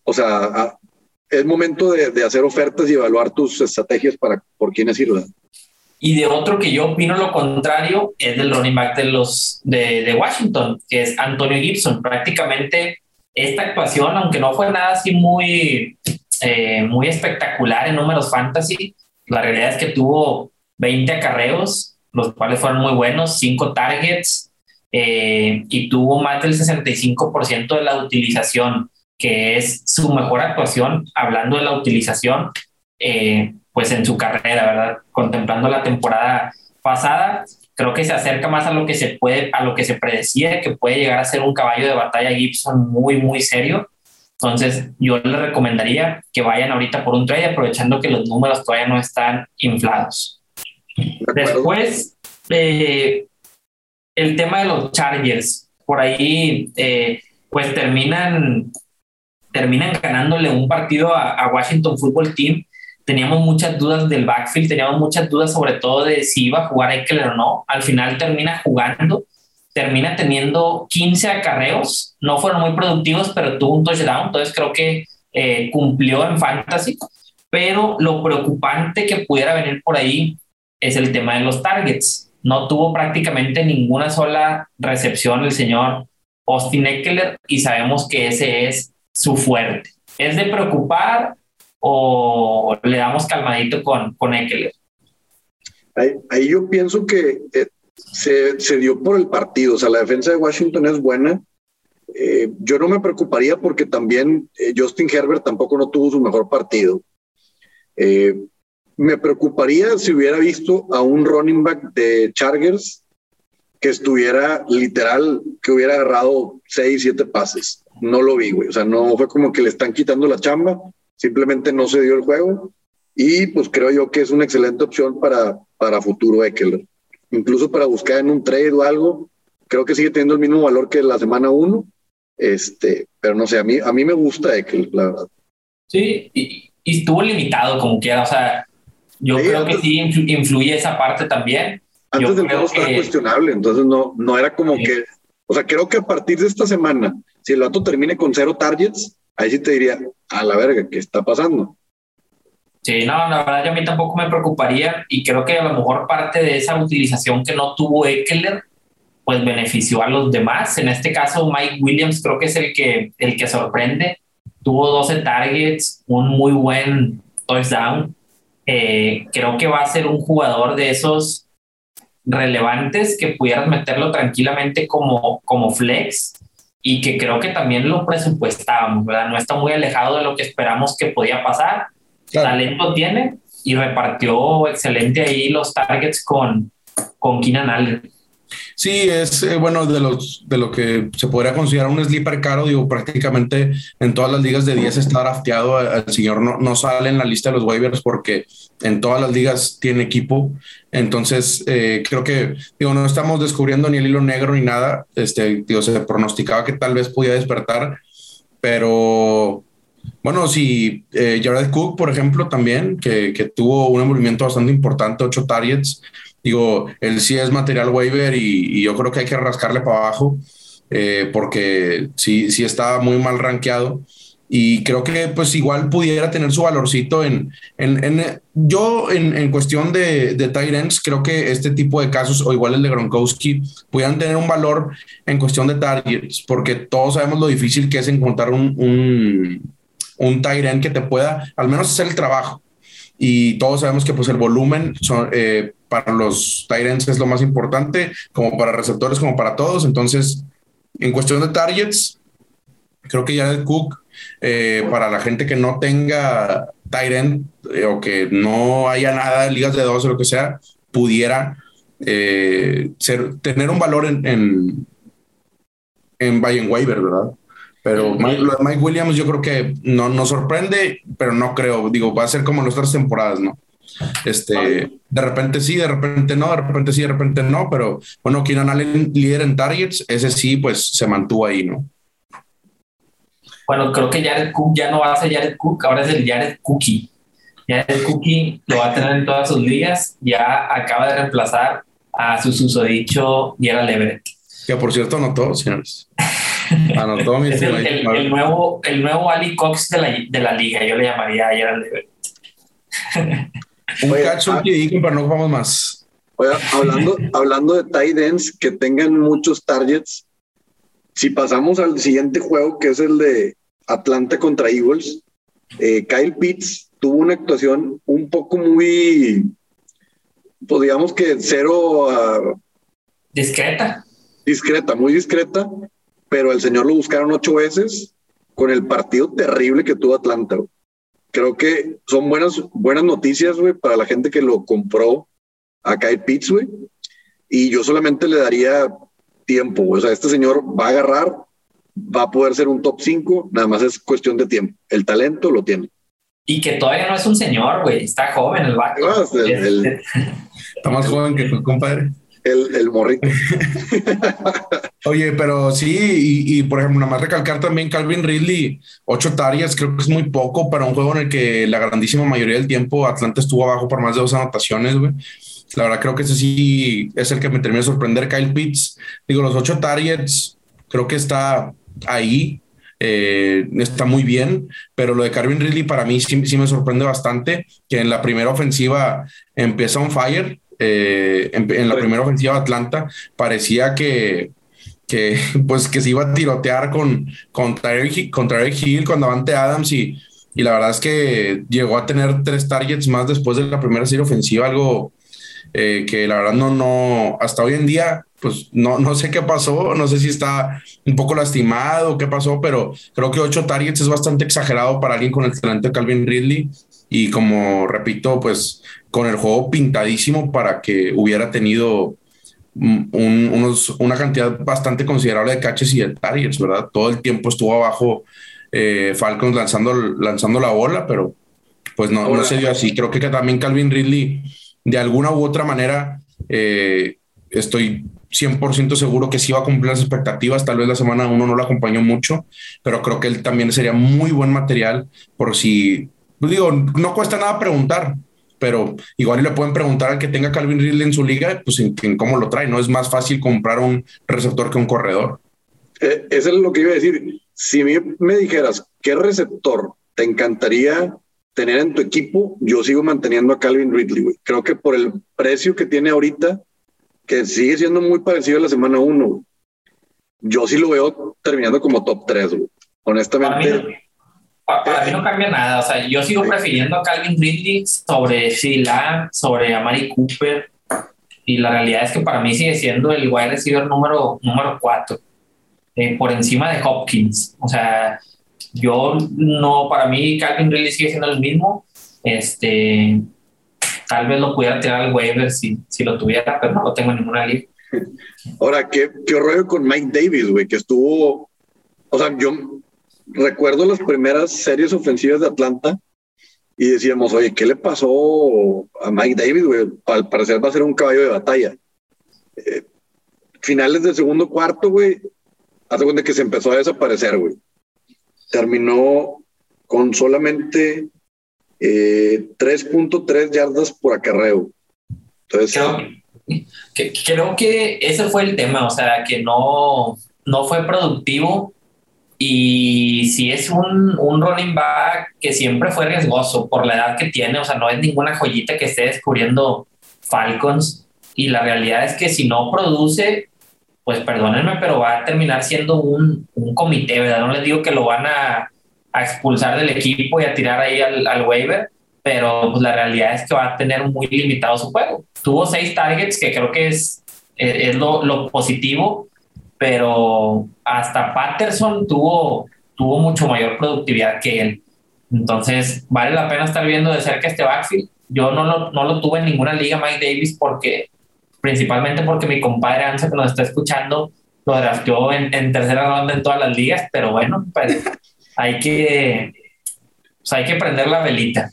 [SPEAKER 2] o sea, es momento de, hacer ofertas y evaluar tus estrategias para por quiénes sirven.
[SPEAKER 3] Y de otro que yo opino lo contrario es del running back de los de, Washington, que es Antonio Gibson. Prácticamente esta actuación, aunque no fue nada así muy, eh, muy espectacular en números fantasy, la realidad es que tuvo 20 acarreos, los cuales fueron muy buenos, 5 targets eh, y tuvo más del 65% de la utilización, que es su mejor actuación, hablando de la utilización, eh, pues en su carrera, ¿verdad? Contemplando la temporada pasada, creo que se acerca más a lo que se puede, a lo que se predecía, que puede llegar a ser un caballo de batalla Gibson muy, muy serio. Entonces, yo le recomendaría que vayan ahorita por un trade, aprovechando que los números todavía no están inflados. Después, eh, el tema de los Chargers. Por ahí, eh, pues terminan, terminan ganándole un partido a, a Washington Football Team teníamos muchas dudas del backfield, teníamos muchas dudas sobre todo de si iba a jugar Eckler o no. Al final termina jugando, termina teniendo 15 acarreos, no fueron muy productivos, pero tuvo un touchdown, entonces creo que eh, cumplió en fantasy. Pero lo preocupante que pudiera venir por ahí es el tema de los targets. No tuvo prácticamente ninguna sola recepción el señor Austin Eckler y sabemos que ese es su fuerte. Es de preocupar, o le damos calmadito con, con?
[SPEAKER 2] Ahí, yo pienso que eh, se, se, dio por el partido, o sea, la defensa de Washington es buena. Eh, yo no me preocuparía porque también eh, Justin Herbert tampoco no tuvo su mejor partido. me preocuparía si hubiera visto a un running back de Chargers que estuviera literal, que hubiera agarrado seis, siete pases. No lo vi, güey. O sea, no fue como que le están quitando la chamba simplemente no se dio el juego y pues creo yo que es una excelente opción para, para futuro Eckler. Incluso para buscar en un trade o algo, creo que sigue teniendo el mismo valor que la semana uno, este, pero no sé, a mí, a mí me gusta Eckler, la verdad.
[SPEAKER 3] Sí, y, estuvo limitado como quiera, o sea, yo creo que sí influye esa parte también.
[SPEAKER 2] Antes del juego estaba cuestionable, entonces no, no era como que, o sea, creo que a partir de esta semana, si el dato termine con cero targets, ahí sí te diría, a la verga, ¿qué está pasando?
[SPEAKER 3] Sí, no, la verdad yo a mí tampoco me preocuparía y creo que a lo mejor parte de esa utilización que no tuvo Eckler, pues benefició a los demás. En este caso, Mike Williams creo que es el que, el que sorprende. Tuvo 12 targets, un muy buen touchdown. Eh, creo que va a ser un jugador de esos relevantes que pudieras meterlo tranquilamente como, como flex y que creo que también lo presupuestábamos, ¿verdad? No está muy alejado de lo que esperamos que podía pasar. Talento tiene y repartió excelente ahí los targets con, con Keenan Allen.
[SPEAKER 1] Sí, es eh, bueno de los de lo que se podría considerar un sleeper caro, digo, prácticamente en todas las ligas de 10 está drafteado, el señor no, no sale en la lista de los waivers porque en todas las ligas tiene equipo, entonces eh, creo que, digo, no estamos descubriendo ni el hilo negro ni nada, este, digo, se pronosticaba que tal vez podía despertar, pero bueno, si eh, Jared Cook, por ejemplo, también, que, que tuvo un movimiento bastante importante, ocho targets, Digo, él sí es material waiver y, yo creo que hay que rascarle para abajo eh, porque sí, sí está muy mal rankeado. Y creo que pues igual pudiera tener su valorcito en, en, yo en, en, cuestión de, de Tyrants, creo que este tipo de casos o igual el de Gronkowski pudieran tener un valor en cuestión de targets porque todos sabemos lo difícil que es encontrar un, un, un Tyrant que te pueda al menos hacer el trabajo. Y todos sabemos que pues el volumen son, eh, para los Tyrants es lo más importante, como para receptores, como para todos. Entonces, en cuestión de targets, creo que ya el Cook, eh, para la gente que no tenga Tyrant eh, o que no haya nada de ligas de dos o lo que sea, pudiera ser, tener un valor en, en, en Buy Waiver, ¿verdad? Pero Mike, Mike, Williams yo creo que no nos sorprende, pero no creo. Digo, va a ser como en otras temporadas, ¿no? Este, de repente sí, de repente no, de repente sí, de repente no, pero bueno, Keenan Allen líder en targets, ese sí, pues se mantuvo ahí, ¿no?
[SPEAKER 3] Bueno, creo que Jared Cook ya no va a ser Jared Cook, ahora es el Jared Cookie. Jared Cookie lo va a tener en todas sus ligas, ya acaba de reemplazar a su susodicho Gerald Everett.
[SPEAKER 1] Que por cierto anotó, señores.
[SPEAKER 3] Anotó mi el, el, nuevo, el nuevo Ali Cox de la, de la liga, yo le llamaría a Gerald Everett.
[SPEAKER 1] Un cacho ah, pero no vamos más.
[SPEAKER 2] Oye, hablando, hablando de tight ends que tengan muchos targets, si pasamos al siguiente juego, que es el de Atlanta contra Eagles, eh, Kyle Pitts tuvo una actuación un poco muy, pues digamos que cero.
[SPEAKER 3] Discreta.
[SPEAKER 2] Discreta, muy discreta, pero el señor lo buscaron ocho veces con el partido terrible que tuvo Atlanta. Creo que son buenas, buenas noticias, güey, para la gente que lo compró a Kyle Pitts, güey. Y yo solamente le daría tiempo, O sea, este señor va a agarrar, va a poder ser un top 5, nada más es cuestión de tiempo. El talento lo tiene.
[SPEAKER 3] Y que todavía no es un señor, güey, está joven el vato.
[SPEAKER 1] Está más joven que tu compadre.
[SPEAKER 2] El, el morrito.
[SPEAKER 1] Oye, pero sí, y, por ejemplo, nada más recalcar también Calvin Ridley, ocho tareas, creo que es muy poco para un juego en el que la grandísima mayoría del tiempo Atlanta estuvo abajo por más de dos anotaciones, güey. La verdad creo que ese sí es el que me termina de sorprender. Kyle Pitts, digo, los ocho targets, creo que está ahí, eh, está muy bien, pero lo de Calvin Ridley para mí sí, sí, me sorprende bastante, que en la primera ofensiva empieza un fire, eh, en, la primera ofensiva de Atlanta, parecía que, que, pues, que se iba a tirotear con, con, Tyreek, Hill, con Davante Adams y, y la verdad es que llegó a tener tres targets más después de la primera serie ofensiva, algo eh, que la verdad no, no, hasta hoy en día, pues no, no sé qué pasó, no sé si está un poco lastimado, qué pasó, pero creo que ocho targets es bastante exagerado para alguien con el talento de Calvin Ridley y como repito, pues con el juego pintadísimo para que hubiera tenido unos, una cantidad bastante considerable de catches y de targets, ¿verdad? Todo el tiempo estuvo abajo eh, Falcons lanzando, lanzando la bola, pero pues no, no se dio así. Creo que también Calvin Ridley, de alguna u otra manera, eh, estoy 100% seguro que sí va a cumplir las expectativas. Tal vez la semana uno no lo acompañó mucho, pero creo que él también sería muy buen material por si, digo, no cuesta nada preguntar pero igual le pueden preguntar al que tenga Calvin Ridley en su liga, pues en, cómo lo trae. No es más fácil comprar un receptor que un corredor.
[SPEAKER 2] Eh, eso es lo que iba a decir. Si me dijeras qué receptor te encantaría tener en tu equipo, yo sigo manteniendo a Calvin Ridley. Creo que por el precio que tiene ahorita, que sigue siendo muy parecido a la semana 1, yo sí lo veo terminando como top 3, honestamente.
[SPEAKER 3] Para, mí no cambia nada. O sea, yo sigo prefiriendo a Calvin Ridley sobre Sheila, sobre Amari Cooper. Y la realidad es que para mí sigue siendo el wide receiver número, número 4, eh, por encima de Hopkins. O sea, yo no, para mí Calvin Ridley sigue siendo el mismo. Este, tal vez lo pudiera tirar al waiver si, si lo tuviera, pero no lo tengo en ninguna liga.
[SPEAKER 2] Ahora, ¿qué, qué rollo con Mike Davis, güey? Que estuvo, o sea, yo recuerdo las primeras series ofensivas de Atlanta y decíamos, oye, ¿qué le pasó a Mike Davis? Al parecer va a ser un caballo de batalla. Eh, finales del segundo cuarto, güey, hace cuenta que se empezó a desaparecer, güey. Terminó con solamente 3.3 eh, yardas por acarreo. Entonces,
[SPEAKER 3] creo que, creo que ese fue el tema, o sea, que no, no fue productivo y si es un, un running back que siempre fue riesgoso por la edad que tiene, o sea, no es ninguna joyita que esté descubriendo Falcons. Y la realidad es que si no produce, pues perdónenme, pero va a terminar siendo un, un comité, ¿verdad? No les digo que lo van a, a expulsar del equipo y a tirar ahí al, al waiver, pero pues la realidad es que va a tener muy limitado su juego. Tuvo seis targets, que creo que es, es, lo, lo positivo, pero hasta Patterson tuvo, tuvo mucho mayor productividad que él. Entonces, vale la pena estar viendo de cerca este backfield. Yo no lo, no lo tuve en ninguna liga, Mike Davis, porque principalmente porque mi compadre Anse, que nos está escuchando, lo drafteó en, en, tercera ronda en todas las ligas, pero bueno, pues hay que, pues, hay que prender la velita.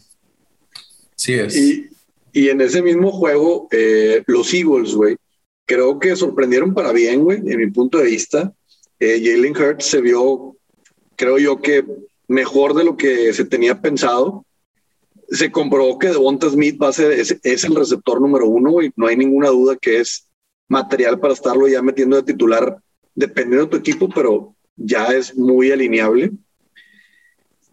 [SPEAKER 2] Sí es. Y, y en ese mismo juego, eh, los Eagles, güey, creo que sorprendieron para bien, güey, en mi punto de vista. Eh, Jalen Hurts se vio, creo yo que mejor de lo que se tenía pensado. Se comprobó que Devonta Smith va a ser, es, el receptor número uno y no hay ninguna duda que es material para estarlo ya metiendo de titular, dependiendo de tu equipo, pero ya es muy alineable.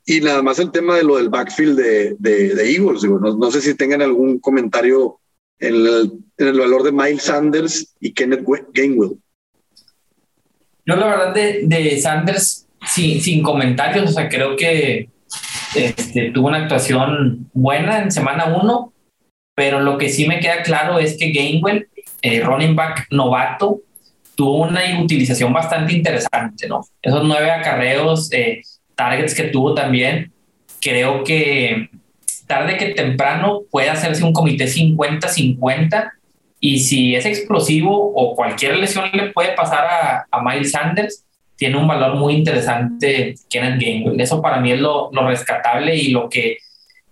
[SPEAKER 2] Y nada más el tema de lo del backfield de, de, Eagles, digo, no, no, sé si tengan algún comentario en el, en valor de Miles Sanders y Kenneth Gainwell.
[SPEAKER 3] Yo la verdad de, de Sanders, sin, sin comentarios, o sea, creo que este, tuvo una actuación buena en semana uno, pero lo que sí me queda claro es que Gainwell, eh, running back novato, tuvo una utilización bastante interesante, ¿no? Esos nueve acarreos, eh, targets que tuvo también, creo que tarde que temprano puede hacerse un comité 50-50 y si es explosivo o cualquier lesión le puede pasar a, a Miles Sanders, tiene un valor muy interesante Kenneth Gainwell. Eso para mí es lo, lo rescatable y lo que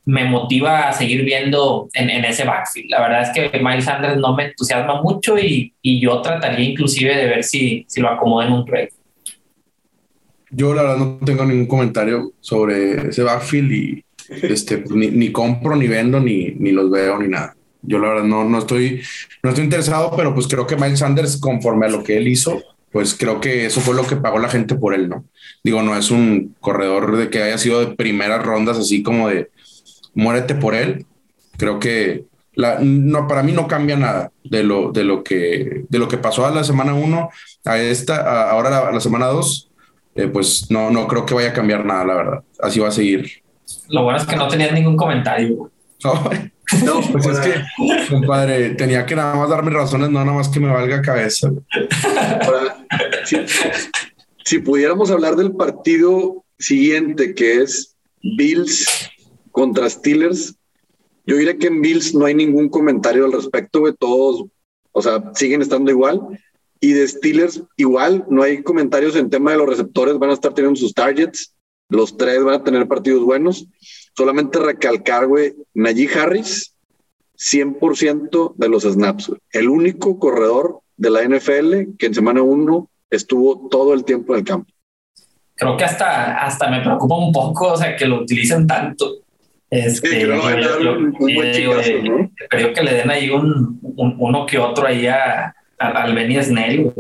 [SPEAKER 3] me motiva a seguir viendo en, en, ese backfield. La verdad es que Miles Sanders no me entusiasma mucho y, y yo trataría inclusive de ver si, si lo acomodo en un trade.
[SPEAKER 1] Yo la verdad no tengo ningún comentario sobre ese backfield y este, ni, ni, compro, ni vendo, ni, ni los veo, ni nada. Yo la verdad no, no, estoy, no estoy interesado, pero pues creo que Miles Sanders, conforme a lo que él hizo, pues creo que eso fue lo que pagó la gente por él, ¿no? Digo, no es un corredor de que haya sido de primeras rondas, así como de muérete por él. Creo que la, no, para mí no cambia nada de lo, de lo, que, de lo que pasó a la semana 1 a esta, ahora a la, semana 2. Eh, pues no, no creo que vaya a cambiar nada, la verdad. Así va a seguir.
[SPEAKER 3] Lo bueno es que no tenías ningún comentario.
[SPEAKER 1] No, pues es que, compadre, tenía que nada más dar mis razones, no nada más que me valga cabeza.
[SPEAKER 2] si, pudiéramos hablar del partido siguiente, que es Bills contra Steelers, yo diría que en Bills no hay ningún comentario al respecto, de todos, o sea, siguen estando igual. Y de Steelers, igual, no hay comentarios en tema de los receptores, van a estar teniendo sus targets, los tres van a tener partidos buenos. Solamente recalcar, güey, Najee Harris, 100% de los snaps. El único corredor de la NFL que en semana uno estuvo todo el tiempo en el campo.
[SPEAKER 3] Creo que hasta, hasta me preocupa un poco, o sea, que lo utilicen tanto. Este, sí, creo, que le den ahí un, uno que otro ahí a, al Benny Snell.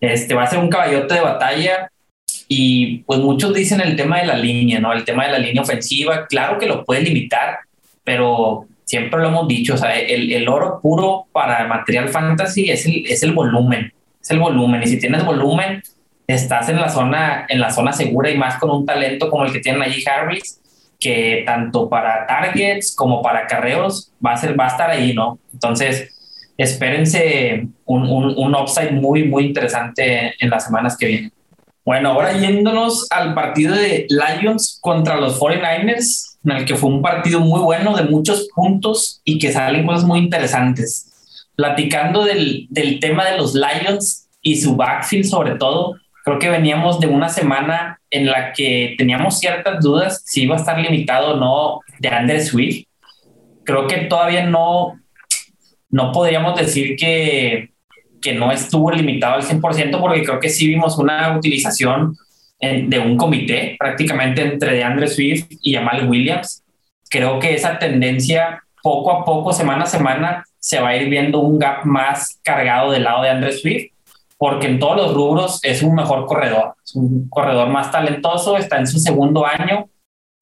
[SPEAKER 3] Este va a ser un caballote de batalla. Y pues muchos dicen el tema de la línea, ¿no? El tema de la línea ofensiva, claro que lo puede limitar, pero siempre lo hemos dicho, o sea, el, el oro puro para material fantasy es el, es el volumen, es el volumen. Y si tienes volumen, estás en la zona, en la zona segura y más con un talento como el que tiene allí Harris, que tanto para targets como para carreos va a ser, va a estar ahí, ¿no? Entonces, espérense un, un, un upside muy, muy interesante en las semanas que vienen. Bueno, ahora yéndonos al partido de Lions contra los 49ers, en el que fue un partido muy bueno de muchos puntos y que salen cosas muy interesantes. Platicando del, del tema de los Lions y su backfield sobre todo, creo que veníamos de una semana en la que teníamos ciertas dudas si iba a estar limitado o no de Andrew Swift. Creo que todavía no, no podríamos decir que que no estuvo limitado al 100% porque creo que sí vimos una utilización de un comité prácticamente entre DeAndre Swift y Jamal Williams. Creo que esa tendencia poco a poco, semana a semana, se va a ir viendo un gap más cargado del lado de Andre Swift, porque en todos los rubros es un mejor corredor, es un corredor más talentoso, está en su segundo año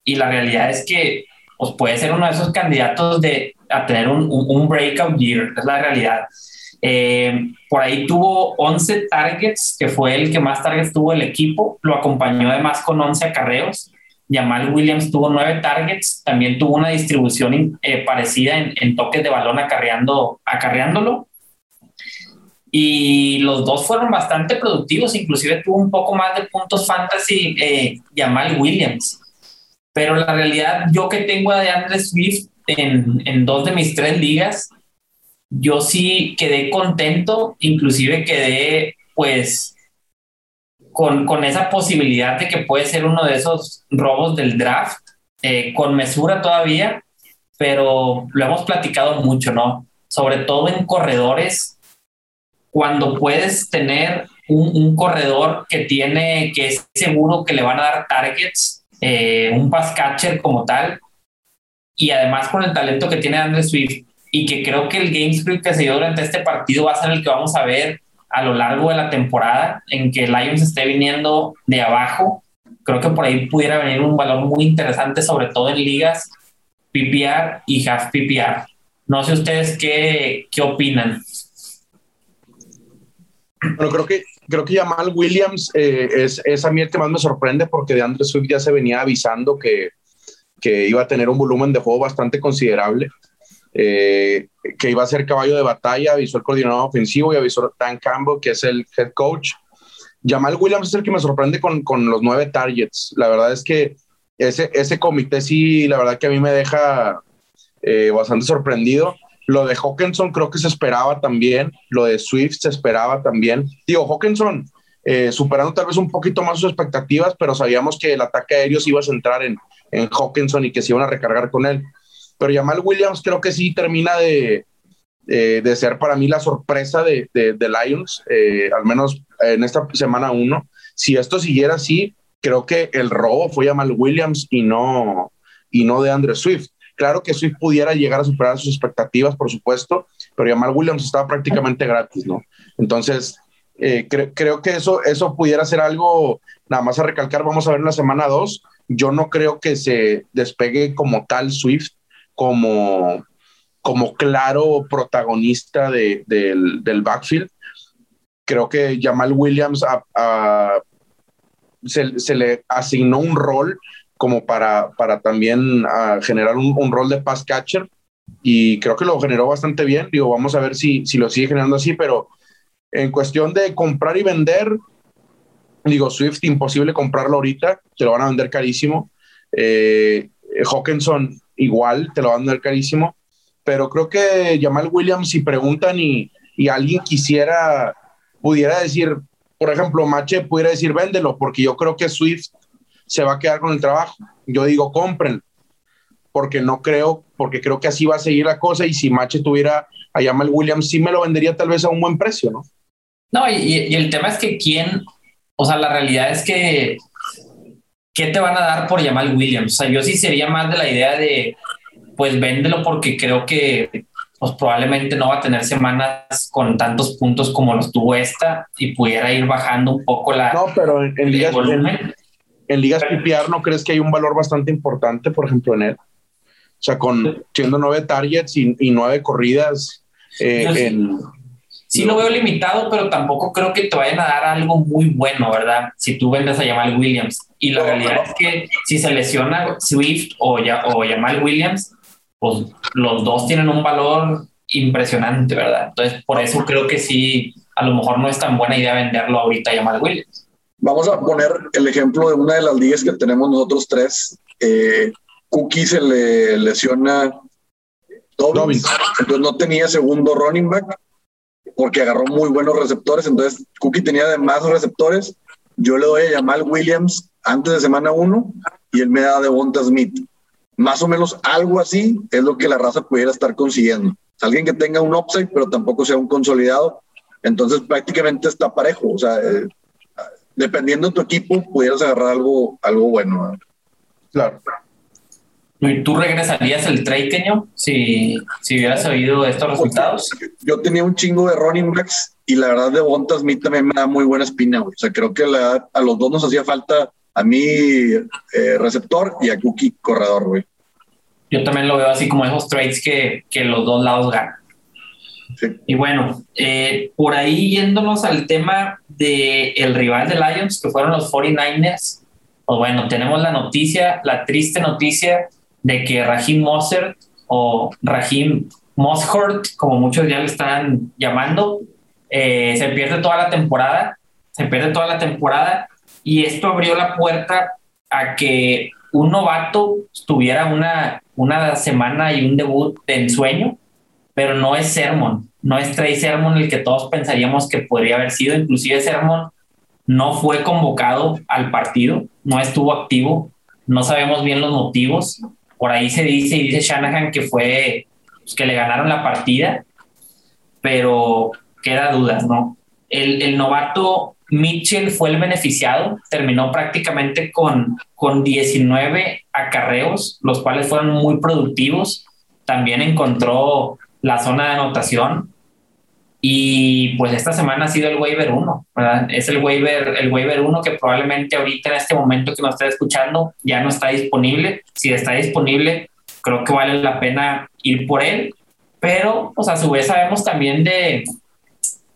[SPEAKER 3] y la realidad es que pues, puede ser uno de esos candidatos de, a tener un, un, un breakout year, es la realidad. Eh, por ahí tuvo 11 targets, que fue el que más targets tuvo el equipo. Lo acompañó además con 11 acarreos. Jamal Williams tuvo 9 targets. También tuvo una distribución eh, parecida en, en, toques de balón acarreando, acarreándolo. Y los dos fueron bastante productivos. Inclusive tuvo un poco más de puntos fantasy eh, Jamal Williams. Pero la realidad, yo que tengo a DeAndre Swift en, en dos de mis tres ligas, yo sí quedé contento, inclusive quedé pues con, con, esa posibilidad de que puede ser uno de esos robos del draft, eh, con mesura todavía, pero lo hemos platicado mucho, ¿no? Sobre todo en corredores, cuando puedes tener un, corredor que tiene, que es seguro que le van a dar targets, eh, un pass catcher como tal, y además con el talento que tiene Andrew Swift, y que creo que el game script que se dio durante este partido va a ser el que vamos a ver a lo largo de la temporada, en que Lions esté viniendo de abajo. Creo que por ahí pudiera venir un valor muy interesante, sobre todo en ligas PPR y half PPR. No sé ustedes qué, qué opinan.
[SPEAKER 1] Bueno, creo que creo que Jamal Williams eh, es, es, a mí el que más me sorprende porque de Andrew Swift ya se venía avisando que, que iba a tener un volumen de juego bastante considerable, eh, que iba a ser caballo de batalla, avisó el coordinador ofensivo y avisó Dan Campbell, que es el head coach. Jamal Williams es el que me sorprende con, con los nueve targets. La verdad es que ese, ese comité sí, la verdad que a mí me deja eh, bastante sorprendido. Lo de Hawkinson creo que se esperaba también, lo de Swift se esperaba también. Digo, Hawkinson eh, superando tal vez un poquito más sus expectativas, pero sabíamos que el ataque aéreo se iba a centrar en, en Hawkinson y que se iban a recargar con él. Pero Jamal Williams creo que sí termina de, de ser para mí la sorpresa de, de, Lions, eh, al menos en esta semana uno. Si esto siguiera así, creo que el robo fue Jamal Williams y no, y no de Andrew Swift. Claro que Swift pudiera llegar a superar sus expectativas, por supuesto, pero Jamal Williams estaba prácticamente gratis, ¿no? Entonces, eh, creo que eso, eso pudiera ser algo, nada más a recalcar, vamos a ver en la semana 2. Yo no creo que se despegue como tal Swift, como, como claro protagonista de, del, backfield. Creo que Jamal Williams se, se, le asignó un rol como para, para también ah, generar un, rol de pass catcher y creo que lo generó bastante bien. Digo, vamos a ver si, si lo sigue generando así, pero en cuestión de comprar y vender, digo, Swift imposible comprarlo ahorita, te lo van a vender carísimo. Eh, Hawkinson igual, te lo van a vender carísimo. Pero creo que Jamal Williams, si preguntan y, y alguien quisiera, pudiera decir, por ejemplo, Mache pudiera decir, véndelo, porque yo creo que Swift se va a quedar con el trabajo. Yo digo, compren, porque no creo, porque creo que así va a seguir la cosa y si Mache tuviera a Jamal Williams, sí me lo vendería tal vez a un buen precio, ¿no?
[SPEAKER 3] No, y, el tema es que quién, o sea, la realidad es que, ¿qué te van a dar por Jamal Williams? O sea, yo sí sería más de la idea de, pues véndelo porque creo que pues probablemente no va a tener semanas con tantos puntos como los tuvo esta y pudiera ir bajando un poco la...
[SPEAKER 1] No, pero en, en en ligas PPR, ¿no crees que hay un valor bastante importante, por ejemplo, en él? O sea, con siendo nueve targets y, nueve corridas eh, en,
[SPEAKER 3] sí lo veo limitado, pero tampoco creo que te vayan a dar algo muy bueno, ¿verdad? Si tú vendes a Jamal Williams. Y la realidad es que si se lesiona Swift o, ya, o Jamal Williams, pues los dos tienen un valor impresionante, ¿verdad? Entonces, por eso creo que sí, a lo mejor no es tan buena idea venderlo ahorita a Jamal Williams.
[SPEAKER 2] Vamos a poner el ejemplo de una de las ligas que tenemos nosotros tres. Eh, Cookie se le lesiona Dobbins, entonces no tenía segundo running back porque agarró muy buenos receptores. Entonces Cookie tenía de más receptores. Yo le doy a Jamal Williams antes de semana uno y él me da de Bonta Smith. Más o menos algo así es lo que la raza pudiera estar consiguiendo. Alguien que tenga un upside, pero tampoco sea un consolidado. Entonces prácticamente está parejo. O sea, eh, dependiendo de tu equipo, pudieras agarrar algo, algo bueno.
[SPEAKER 1] Claro.
[SPEAKER 3] ¿Y tú regresarías el trade, Keño, si, si hubieras oído estos resultados?
[SPEAKER 2] Yo tenía un chingo de running backs y la verdad de Bonta Smith también me da muy buena espina, O sea, creo que a los dos nos hacía falta a mí eh, receptor y a Cookie corredor, güey.
[SPEAKER 3] Yo también lo veo así como esos trades que, que los dos lados ganan. Y bueno, eh, por ahí yéndonos al tema del el rival de Lions, que fueron los 49ers, pues bueno, tenemos la noticia, la triste noticia de que Rahim Moser o Rahim Moshort, como muchos ya le están llamando, eh, se pierde toda la temporada, se pierde toda la temporada y esto abrió la puerta a que un novato tuviera una, una semana y un debut de ensueño pero no es Sermon, no es Trey Sermon el que todos pensaríamos que podría haber sido, inclusive Sermon no fue convocado al partido, no estuvo activo, no sabemos bien los motivos, por ahí se dice y dice Shanahan que fue pues, que le ganaron la partida, pero queda dudas, ¿no? El, el, novato Mitchell fue el beneficiado, terminó prácticamente con, con 19 acarreos, los cuales fueron muy productivos. También encontró la zona de anotación. Y pues esta semana ha sido el waiver 1, Es el waiver, el waiver 1 que probablemente ahorita en este momento que nos está escuchando ya no está disponible. Si está disponible, creo que vale la pena ir por él. Pero, pues a su vez sabemos también de,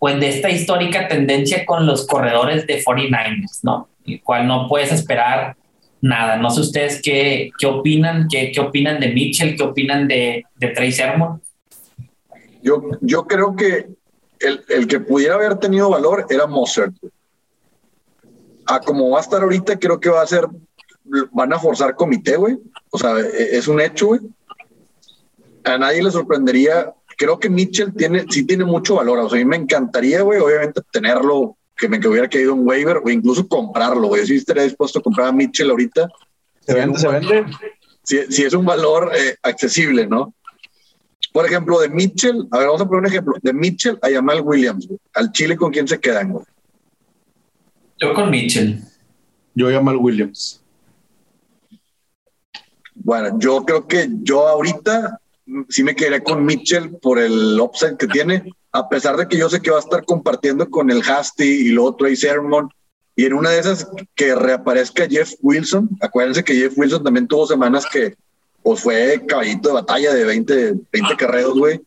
[SPEAKER 3] pues de esta histórica tendencia con los corredores de 49ers, ¿no? El cual no puedes esperar nada. No sé ustedes qué, qué opinan, qué, qué opinan de Mitchell, qué opinan de, de Trey Sermon.
[SPEAKER 2] Yo, yo creo que el, el, que pudiera haber tenido valor era Mozart. A como va a estar ahorita, creo que va a ser, van a forzar comité, güey. O sea, e, es un hecho, güey. A nadie le sorprendería. Creo que Mitchell tiene, sí tiene mucho valor. O sea, a mí me encantaría, güey, obviamente tenerlo, que me que hubiera caído un waiver o incluso comprarlo, güey. Si estaría dispuesto a comprar a Mitchell ahorita.
[SPEAKER 1] ¿Se vende? ¿Se vende?
[SPEAKER 2] Si, si es un valor eh, accesible, ¿no? Por ejemplo, de Mitchell, a ver, vamos a poner un ejemplo. De Mitchell a Jamal Williams, al Chile, ¿con quién se quedan, güey?
[SPEAKER 3] Yo con Mitchell.
[SPEAKER 1] Yo Jamal Williams.
[SPEAKER 2] Bueno, yo creo que yo ahorita sí me quedaría con Mitchell por el upside que tiene, a pesar de que yo sé que va a estar compartiendo con el Hasty y luego Trey Sermon. Y en una de esas que reaparezca Jeff Wilson, acuérdense que Jeff Wilson también tuvo semanas que pues fue caballito de batalla de 20, 20 carreros, güey.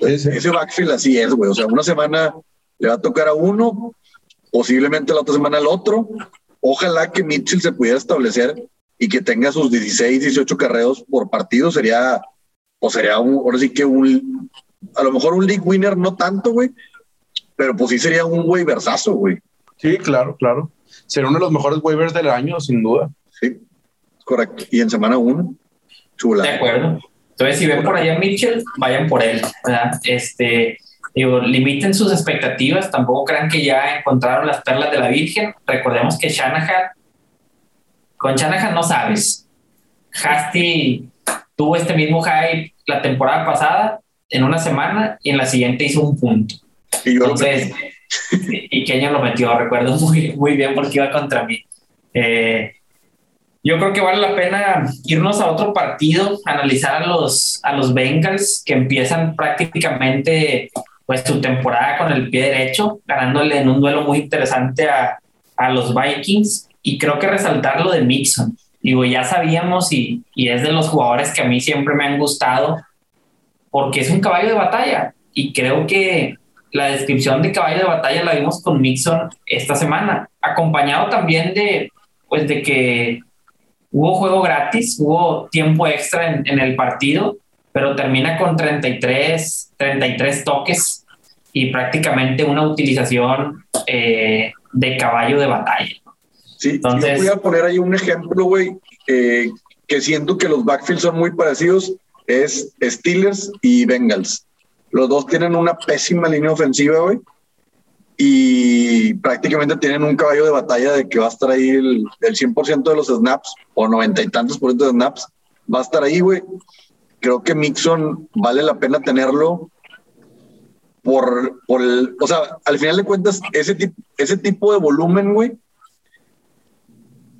[SPEAKER 2] Ese backfield así es, güey. O sea, una semana le va a tocar a uno, posiblemente la otra semana al otro. Ojalá que Mitchell se pudiera establecer y que tenga sus 16, 18 carreros por partido. Sería, o sería un, ahora sí que un, a lo mejor un league winner, no tanto, güey, pero pues sí sería un waiversazo, güey.
[SPEAKER 1] Sí, claro, claro. Sería uno de los mejores waivers del año, sin duda.
[SPEAKER 2] Sí, correcto. Y en semana uno.
[SPEAKER 3] De acuerdo. Entonces, si ven por allá a Mitchell, vayan por él. Este, digo, limiten sus expectativas. Tampoco crean que ya encontraron las perlas de la Virgen. Recordemos que Shanahan, con Shanahan no sabes. Hasty tuvo este mismo hype la temporada pasada en una semana y en la siguiente hizo un punto. Y yo Entonces, y Kenya lo metió, recuerdo muy, muy bien porque iba contra mí. Eh, yo creo que vale la pena irnos a otro partido, analizar a los, a los Bengals que empiezan prácticamente pues su temporada con el pie derecho, ganándole en un duelo muy interesante a, a los Vikings. Y creo que resaltar lo de Mixon. Digo, ya sabíamos y, y es de los jugadores que a mí siempre me han gustado porque es un caballo de batalla. Y creo que la descripción de caballo de batalla la vimos con Mixon esta semana, acompañado también de, pues de que Hubo juego gratis, hubo tiempo extra en, el partido, pero termina con 33, 33 toques y prácticamente una utilización eh, de caballo de batalla.
[SPEAKER 2] Sí, Entonces, yo voy a poner ahí un ejemplo, güey, eh, que siento que los backfields son muy parecidos, es Steelers y Bengals. Los dos tienen una pésima línea ofensiva, güey, y prácticamente tienen un caballo de batalla de que va a estar ahí el, el 100% de los snaps o noventa y tantos por ciento de snaps, va a estar ahí, güey. Creo que Mixon vale la pena tenerlo por, por el, o sea, al final de cuentas, ese, tipo ese tipo de volumen, güey,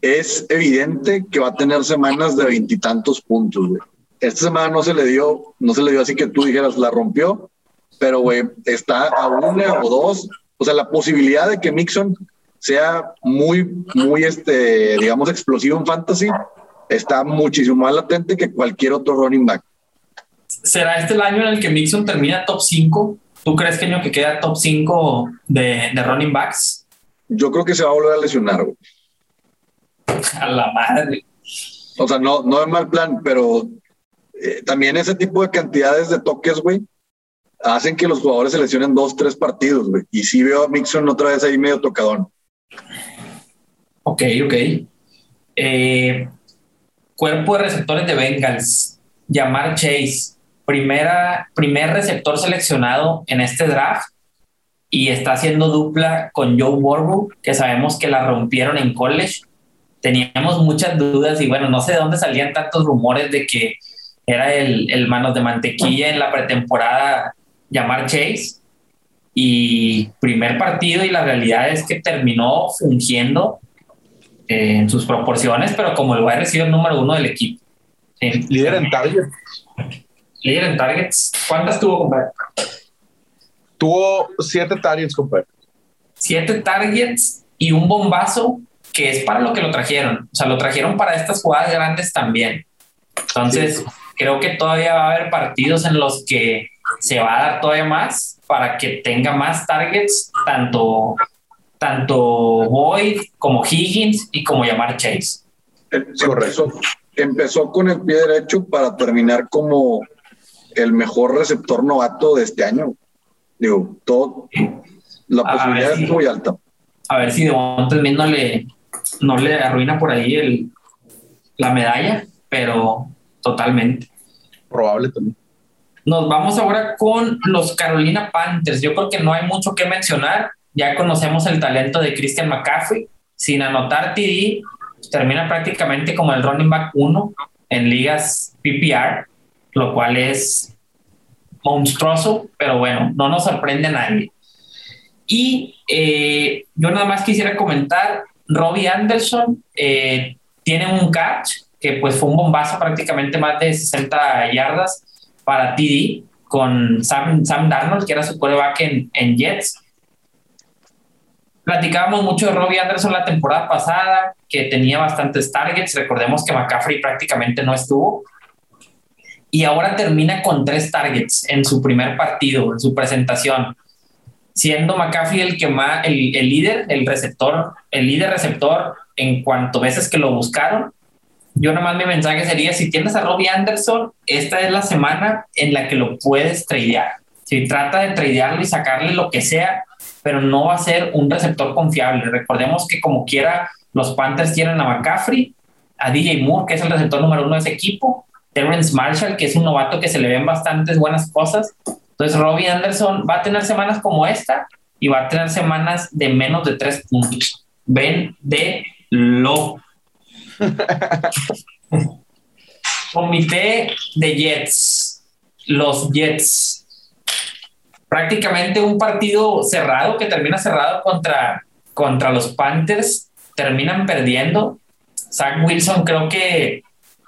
[SPEAKER 2] es evidente que va a tener semanas de veintitantos puntos, güey. Esta semana no se le dio, no se le dio así que tú dijeras, la rompió, pero, güey, está a una o dos o sea, la posibilidad de que Mixon sea muy, muy, este, digamos, explosivo en fantasy está muchísimo más latente que cualquier otro running back.
[SPEAKER 3] ¿Será este el año en el que Mixon termina top 5? ¿Tú crees que año que queda top 5 de, de, running backs?
[SPEAKER 2] Yo creo que se va a volver a lesionar, güey.
[SPEAKER 3] A la madre.
[SPEAKER 2] O sea, no, no es mal plan, pero eh, también ese tipo de cantidades de toques, güey, hacen que los jugadores se lesionen dos, tres partidos, güey. Y sí veo a Mixon otra vez ahí medio tocadón.
[SPEAKER 3] Ok, ok. Eh, cuerpo de receptores de Bengals. Llamar Chase. Primera, primer receptor seleccionado en este draft y está haciendo dupla con Joe Burrow, que sabemos que la rompieron en college. Teníamos muchas dudas y bueno, no sé de dónde salían tantos rumores de que era el, el manos de mantequilla en la pretemporada llamar Chase y primer partido y la realidad es que terminó fungiendo eh, en sus proporciones, pero como el wide el número uno del equipo.
[SPEAKER 1] Líder en targets.
[SPEAKER 3] Líder en targets. ¿Cuántas tuvo, compadre?
[SPEAKER 1] Tuvo siete targets, compadre.
[SPEAKER 3] Siete targets y un bombazo que es para lo que lo trajeron. O sea, lo trajeron para estas jugadas grandes también. Entonces, creo que todavía va a haber partidos en los que se va a dar todavía más para que tenga más targets, tanto, tanto Boyd como Higgins y como llamar Chase.
[SPEAKER 2] Empezó, empezó con el pie derecho para terminar como el mejor receptor novato de este año. Digo, todo, la posibilidad es muy alta.
[SPEAKER 3] A ver si de momento no le, no le arruina por ahí el, la medalla, pero totalmente.
[SPEAKER 1] Probable también.
[SPEAKER 3] Nos vamos ahora con los Carolina Panthers. Yo creo que no hay mucho que mencionar. Ya conocemos el talento de Christian McCaffrey. Sin anotar TD, termina prácticamente como el running back 1 en ligas PPR, lo cual es monstruoso, pero bueno, no nos sorprende a nadie. Y eh, yo nada más quisiera comentar, Robbie Anderson eh, tiene un catch que pues fue un bombazo prácticamente más de 60 yardas para TD con Sam, Sam Darnold, que era su quarterback en, en Jets. Platicábamos mucho de Robbie Anderson la temporada pasada, que tenía bastantes targets. Recordemos que McCaffrey prácticamente no estuvo. Y ahora termina con tres targets en su primer partido, en su presentación siendo McCaffrey el que más, el, líder, el receptor, el líder receptor en cuanto veces que lo buscaron. Yo nomás mi mensaje sería, si tienes a Robbie Anderson, esta es la semana en la que lo puedes tradear. Si trata de tradearlo y sacarle lo que sea, pero no va a ser un receptor confiable. Recordemos que como quiera, los Panthers tienen a McCaffrey, a DJ Moore, que es el receptor número uno de ese equipo, Terrence Marshall, que es un novato que se le ven bastantes buenas cosas, entonces, Robbie Anderson va a tener semanas como esta y va a tener semanas de menos de tres puntos. Ven de lo. Comité de Jets. Los Jets. Prácticamente un partido cerrado que termina cerrado contra, contra los Panthers. Terminan perdiendo. Zach Wilson creo que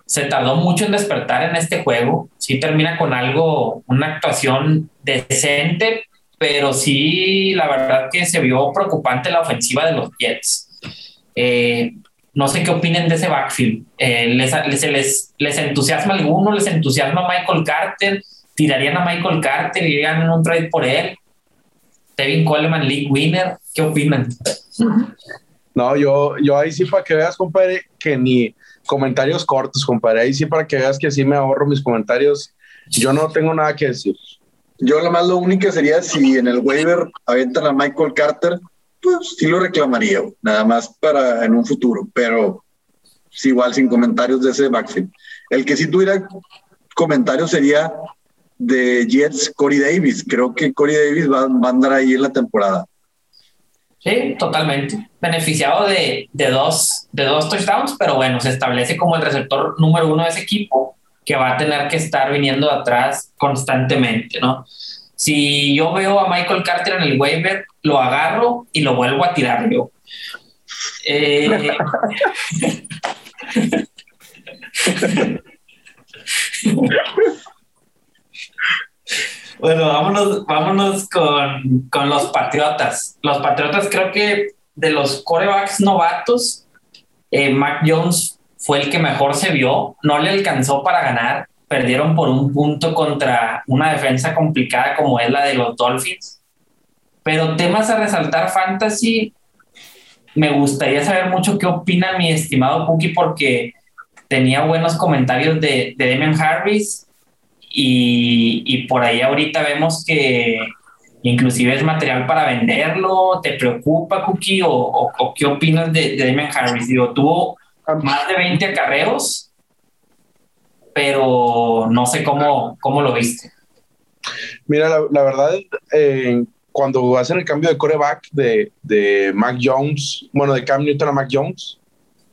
[SPEAKER 3] se tardó mucho en despertar en este juego. Sí termina con algo, una actuación decente, pero sí, la verdad que se vio preocupante la ofensiva de los Jets. Eh, no sé qué opinen de ese backfield. Eh, les, les, les, entusiasma alguno? ¿Les entusiasma Michael Carter? ¿Tirarían a Michael Carter y en un trade por él? Tevin Coleman, League Winner. ¿Qué opinan?
[SPEAKER 1] No, yo, yo ahí sí para que veas, compadre, que ni, comentarios cortos, compadre. Ahí sí, para que veas que sí me ahorro mis comentarios. Yo no tengo nada que decir.
[SPEAKER 2] Yo lo más lo único sería si en el waiver aventan a Michael Carter, pues sí lo reclamaría, nada más para en un futuro, pero sí, igual sin comentarios de ese backfield. El que sí tuviera comentarios sería de Jets Corey Davis. Creo que Corey Davis va, va a andar ahí en la temporada.
[SPEAKER 3] Sí, totalmente. Beneficiado de, dos, de dos touchdowns, pero bueno, se establece como el receptor número uno de ese equipo que va a tener que estar viniendo atrás constantemente, ¿no? Si yo veo a Michael Carter en el waiver, lo agarro y lo vuelvo a tirar yo. Eh, Bueno, vámonos, vámonos con, con, los Patriotas. Los Patriotas creo que de los corebacks novatos, eh, Mac Jones fue el que mejor se vio. No le alcanzó para ganar. Perdieron por un punto contra una defensa complicada como es la de los Dolphins. Pero temas a resaltar fantasy, me gustaría saber mucho qué opina mi estimado Cookie porque tenía buenos comentarios de, de Damian Harris y, por ahí ahorita vemos que inclusive es material para venderlo. ¿Te preocupa, Cookie? ¿O, qué opinas de, de Damon Harris? Digo, tuvo más de 20 acarreos, pero no sé cómo, cómo lo viste.
[SPEAKER 1] Mira, la, verdad, eh, cuando hacen el cambio de coreback de, de Mac Jones, bueno, de Cam Newton a Mac Jones,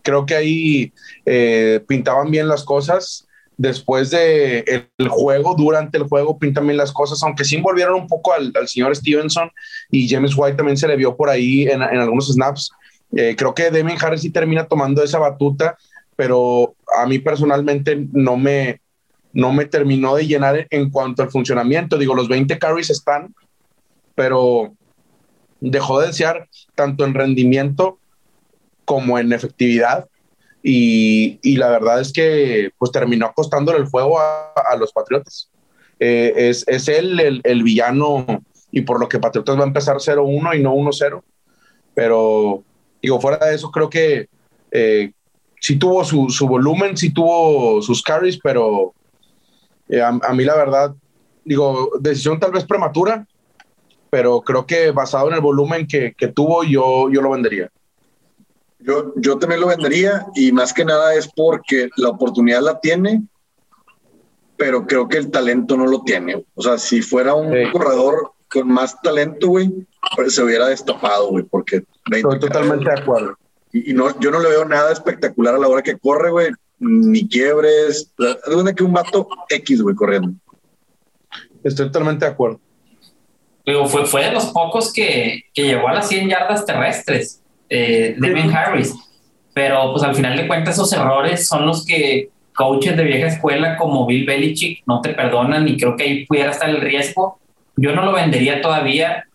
[SPEAKER 1] creo que ahí eh, pintaban bien las cosas después de el juego, durante el juego, pintan bien las cosas, aunque sí envolvieron un poco al, señor Stevenson y James White también se le vio por ahí en, algunos snaps. Eh, creo que Damien Harris sí termina tomando esa batuta, pero a mí personalmente no me, no me terminó de llenar en cuanto al funcionamiento. Digo, los 20 carries están, pero dejó de desear tanto en rendimiento como en efectividad. Y, la verdad es que pues terminó costándole el fuego a, los Patriotas. Eh, es, es, él el, el, villano y por lo que Patriotas va a empezar 0-1 y no 1-0. Pero, digo, fuera de eso, creo que eh, sí tuvo su, su, volumen, sí tuvo sus carries, pero eh, a, mí la verdad, digo, decisión tal vez prematura, pero creo que basado en el volumen que, que tuvo, yo, yo lo vendería.
[SPEAKER 2] Yo, yo también lo vendería y más que nada es porque la oportunidad la tiene, pero creo que el talento no lo tiene. O sea, si fuera un corredor con más talento, güey, se hubiera destapado, güey, porque...
[SPEAKER 1] Estoy totalmente de acuerdo.
[SPEAKER 2] Y, no, yo no le veo nada espectacular a la hora que corre, güey, ni quiebres. Es donde que un vato X, güey, corriendo.
[SPEAKER 1] Estoy totalmente de acuerdo.
[SPEAKER 3] Digo, fue, fue de los pocos que, que llegó a las 100 yardas terrestres eh, Devin Harris. Pero pues al final de cuentas esos errores son los que coaches de vieja escuela como Bill Belichick no te perdonan y creo que ahí pudiera estar el riesgo. Yo no lo vendería todavía.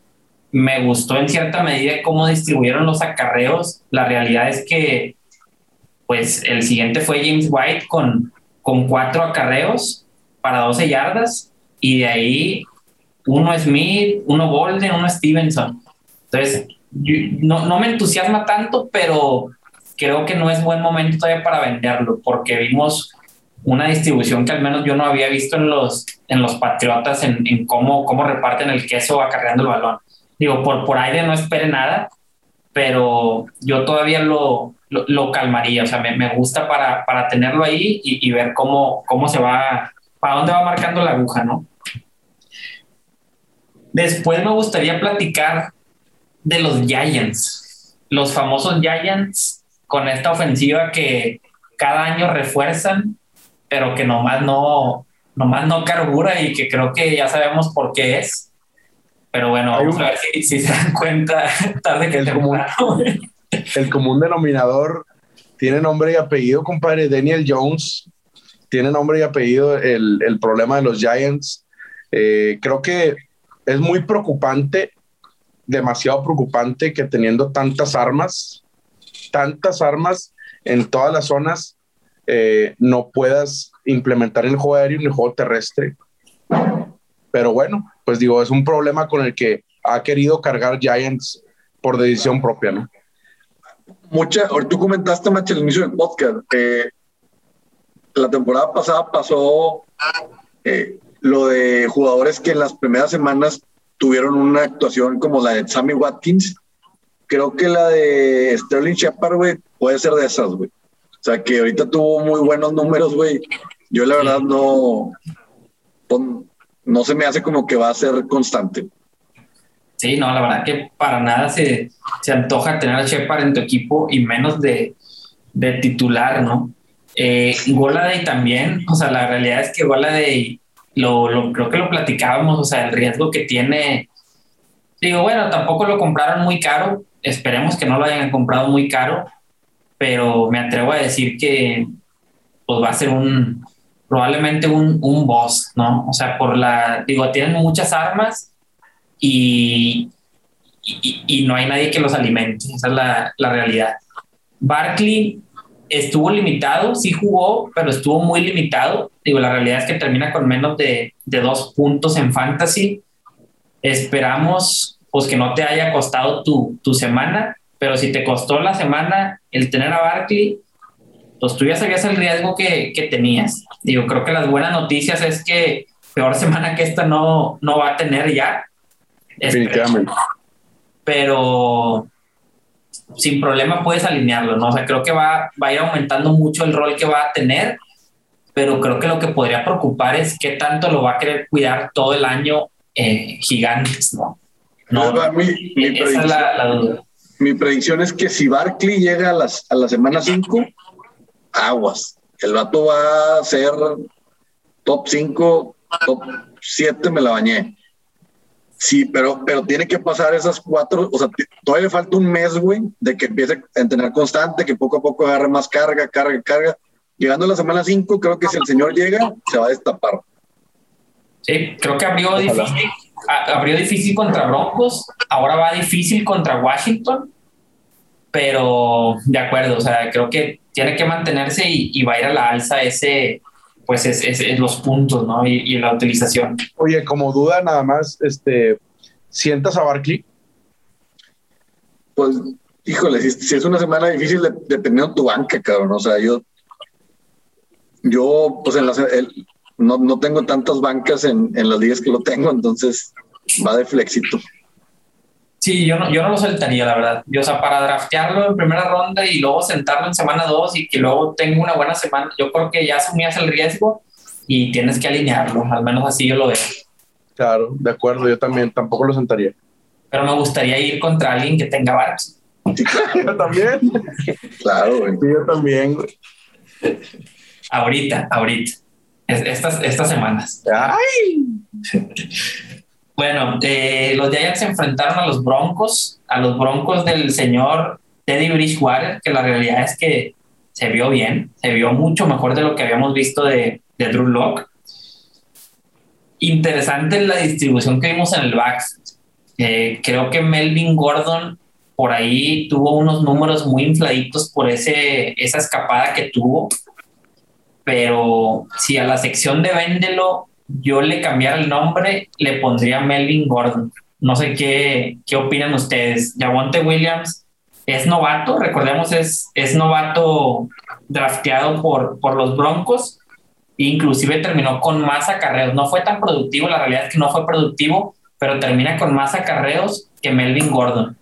[SPEAKER 3] Me gustó en cierta medida cómo distribuyeron los acarreos. La realidad es que pues el siguiente fue James White con, con cuatro acarreos para 12 yardas y de ahí uno Smith, uno Golden, uno Stevenson. Entonces, no, no me entusiasma tanto, pero creo que no es buen momento todavía para venderlo, porque vimos una distribución que al menos yo no había visto en los, en los Patriotas, en, en cómo, cómo reparten el queso acarreando el balón. Digo, por, por aire no espere nada, pero yo todavía lo, lo, calmaría, o sea, me, me gusta para, para, tenerlo ahí y, y, ver cómo, cómo se va, para dónde va marcando la aguja, ¿no? Después me gustaría platicar de los Giants, los famosos Giants con esta ofensiva que cada año refuerzan, pero que nomás no, nomás no carbura y que creo que ya sabemos por qué es. Pero bueno, vamos a ver si, se dan cuenta tarde que
[SPEAKER 1] el común, el común denominador tiene nombre y apellido, compadre. Daniel Jones tiene nombre y apellido el, el problema de los Giants. Eh, creo que es muy preocupante demasiado preocupante que teniendo tantas armas, tantas armas en todas las zonas, eh, no puedas implementar el juego aéreo y el juego terrestre. Pero bueno, pues digo, es un problema con el que ha querido cargar Giants por decisión propia, ¿no?
[SPEAKER 2] Mucha, tú comentaste, Macho, al inicio del podcast, que la temporada pasada pasó eh, lo de jugadores que en las primeras semanas tuvieron una actuación como la de Sammy Watkins. Creo que la de Sterling Shepard, güey, puede ser de esas, güey. O sea, que ahorita tuvo muy buenos números, güey. Yo la verdad no, no se me hace como que va a ser constante.
[SPEAKER 3] Sí, no, la verdad que para nada se, se antoja tener a Shepard en tu equipo y menos de, de titular, ¿no? Eh, también, o sea, la realidad es que Goladay lo, creo que lo platicábamos, o sea, el riesgo que tiene. Digo, bueno, tampoco lo compraron muy caro, esperemos que no lo hayan comprado muy caro, pero me atrevo a decir que pues va a ser un, probablemente un, un boss, ¿no? O sea, por la, digo, tienen muchas armas y, y, no hay nadie que los alimente, esa es la, la realidad. Barkley estuvo limitado, sí jugó, pero estuvo muy limitado. Digo, la realidad es que termina con menos de, de dos puntos en fantasy. Esperamos pues que no te haya costado tu, tu, semana, pero si te costó la semana el tener a Barkley, pues tú ya sabías el riesgo que, que tenías. Digo, creo que las buenas noticias es que peor semana que esta no, no va a tener ya. Definitivamente. Pero sin problema puedes alinearlo, ¿no? O sea, creo que va, va a ir aumentando mucho el rol que va a tener, pero creo que lo que podría preocupar es qué tanto lo va a querer cuidar todo el año eh, gigantes, ¿no? No,
[SPEAKER 2] mi, esa es la, duda. Mi predicción es que si Barkley llega a, las, a la semana 5, aguas. El vato va a ser top 5, top 7, me la bañé. Sí, pero, pero tiene que pasar esas cuatro, o sea, todavía falta un mes, güey, de que empiece a entrenar constante, que poco a poco agarre más carga, carga, carga. Llegando a la semana 5, creo que si el señor llega, se va a destapar.
[SPEAKER 3] Sí, creo que abrió difícil, abrió difícil contra Broncos, ahora va difícil contra Washington, pero de acuerdo, o sea, creo que tiene que mantenerse y, va a ir a la alza ese, pues es, es, los puntos, ¿no? Y, y, la utilización.
[SPEAKER 1] Oye, como duda nada más, este, ¿Sientas a Barkley?
[SPEAKER 2] Pues, híjole, si, es una semana difícil dependiendo de tu banca, cabrón. O sea, yo, yo, pues en las, no, no, tengo tantas bancas en, en las ligas que lo tengo, entonces va de flexito.
[SPEAKER 3] Sí, yo no, yo no lo soltaría, la verdad. Yo, o sea, para draftearlo en primera ronda y luego sentarlo en semana dos y que luego tenga una buena semana, yo creo que ya asumías el riesgo y tienes que alinearlo, al menos así yo lo veo.
[SPEAKER 1] Claro, de acuerdo, yo también tampoco lo sentaría.
[SPEAKER 3] Pero me gustaría ir contra alguien que tenga Barks.
[SPEAKER 1] yo también.
[SPEAKER 2] claro, güey.
[SPEAKER 1] yo también,
[SPEAKER 3] Ahorita, ahorita. Estas, estas semanas.
[SPEAKER 1] ¡Ay!
[SPEAKER 3] Bueno, eh, los Giants se enfrentaron a los Broncos, a los Broncos del señor Teddy Bridgewater, que la realidad es que se vio bien, se vio mucho mejor de lo que habíamos visto de, de Drew Locke. Interesante la distribución que vimos en el back. Eh, creo que Melvin Gordon por ahí tuvo unos números muy infladitos por ese, esa escapada que tuvo. Pero si a la sección de Véndelo yo le cambiara el nombre, le pondría Melvin Gordon. No sé qué, qué opinan ustedes. Javonte Williams es novato, recordemos, es, es novato drafteado por, por los Broncos. Inclusive terminó con más acarreos. No fue tan productivo, la realidad es que no fue productivo, pero termina con más acarreos que Melvin Gordon.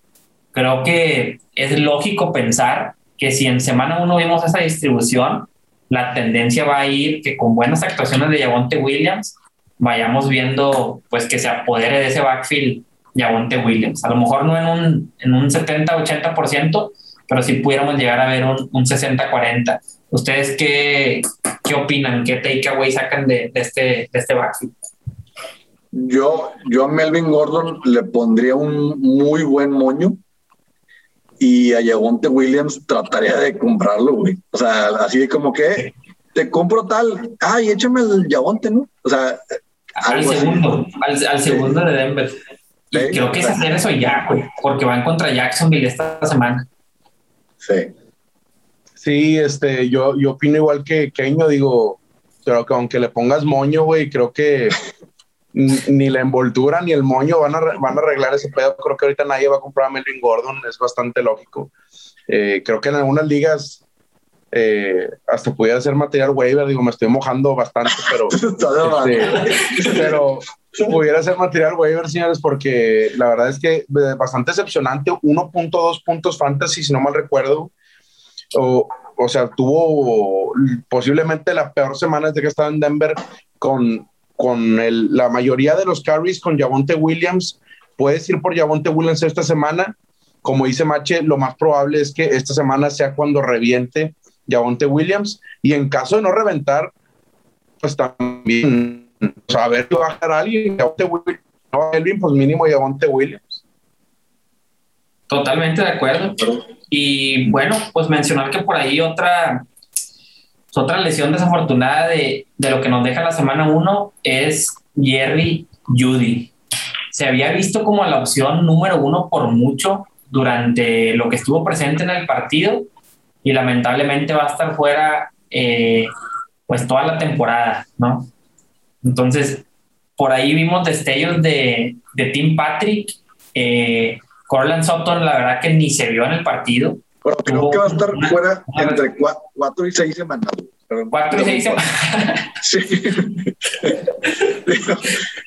[SPEAKER 3] Creo que es lógico pensar que si en semana uno vimos esa distribución, la tendencia va a ir que con buenas actuaciones de Yavonte Williams vayamos viendo pues que se apodere de ese backfield Yavonte Williams. A lo mejor no en un, en un 70-80%, pero si pudiéramos llegar a ver un, un 60-40. ¿Ustedes qué, qué opinan? ¿Qué takeaway sacan de, de, este, de este backfield?
[SPEAKER 2] Yo, yo a Melvin Gordon le pondría un muy buen moño y a Yagonte Williams trataría de comprarlo, güey. O sea, así de como que te compro tal, ay, échame el Yagonte, ¿no? O sea,
[SPEAKER 3] al segundo, al, segundo de Denver. Y creo que es hacer eso ya, güey, porque van contra Jacksonville esta semana.
[SPEAKER 2] Sí.
[SPEAKER 1] Sí, este, yo, yo opino igual que Keño, digo, pero que aunque le pongas moño, güey, creo que ni la envoltura ni el moño van a, van a arreglar ese pedo. Creo que ahorita nadie va a comprar a Melvin Gordon, es bastante lógico. Eh, creo que en algunas ligas eh, hasta pudiera ser material waiver, digo, me estoy mojando bastante, pero, este, pero pudiera ser material waiver, señores, porque la verdad es que bastante decepcionante, 1.2 puntos fantasy, si no mal recuerdo, o, o sea, tuvo posiblemente la peor semana desde que estaba en Denver con con el, la mayoría de los carries con Javonte Williams. Puedes ir por Javonte Williams esta semana. Como dice Mache, lo más probable es que esta semana sea cuando reviente Javonte Williams. Y en caso de no reventar, pues también, o sea, a ver si va a alguien, Javonte Williams, no Elvin, pues mínimo Javonte Williams.
[SPEAKER 3] Totalmente de acuerdo. Y bueno, pues mencionar que por ahí otra otra lesión desafortunada de, lo que nos deja la semana 1 es Jerry Judy. Se había visto como la opción número uno por mucho durante lo que estuvo presente en el partido y lamentablemente va a estar fuera eh, pues toda la temporada, ¿no? Entonces, por ahí vimos destellos de, de Tim Patrick. Eh, Corland Sutton, la verdad que ni se vio en el partido.
[SPEAKER 2] Bueno, creo que va a estar fuera entre cuatro y seis semanas.
[SPEAKER 3] Cuatro y seis semanas.
[SPEAKER 2] Sí.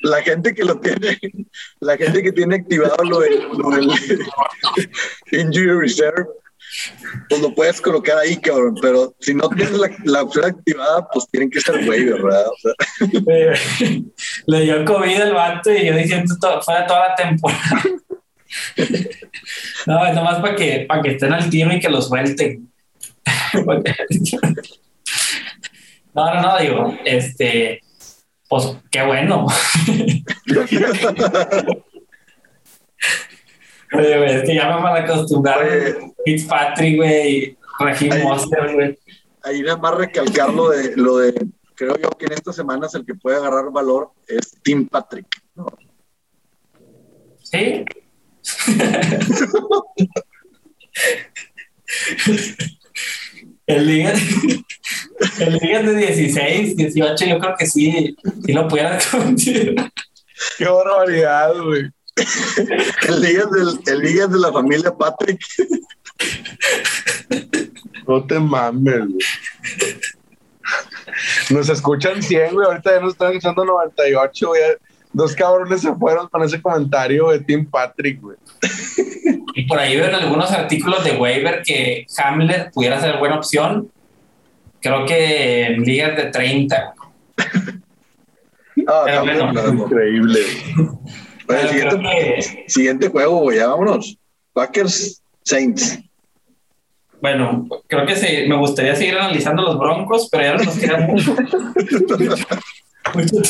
[SPEAKER 2] la gente que lo tiene, la gente que tiene activado lo del, Injury Reserve, pues lo puedes colocar ahí, cabrón. Pero si no tienes la, opción activada, pues tienen que ser güey, ¿verdad? O sea.
[SPEAKER 3] Le dio COVID al vato y yo diciendo todo, fuera toda la temporada. No, es nomás para que, para que estén al tiro y que los suelten. No, no, no, digo, este, pues qué bueno. Oye, es que ya me van a acostumbrar Fitzpatrick, güey, Regime Monster, güey.
[SPEAKER 2] Ahí nada más recalcar lo de, lo de, creo yo que en estas semanas el que puede agarrar valor es Tim Patrick, ¿no?
[SPEAKER 3] Sí. El liga, el liga de 16, 18, yo creo que sí, sí lo pudieran considerar.
[SPEAKER 1] Qué barbaridad, güey.
[SPEAKER 2] el ligas, del, el de la familia Patrick.
[SPEAKER 1] No te mames, güey. Nos escuchan 100, güey. Ahorita ya nos están escuchando 98, güey. Dos cabrones se fueron con ese comentario de Tim Patrick, güey.
[SPEAKER 3] Y por ahí ven algunos artículos de waiver que Hamlet pudiera ser buena opción. Creo que en ligas de 30.
[SPEAKER 2] Ah, increíble. siguiente, juego, güey, ya vámonos. Packers Saints.
[SPEAKER 3] Bueno, creo que me gustaría seguir analizando los Broncos, pero ya no nos queda mucho,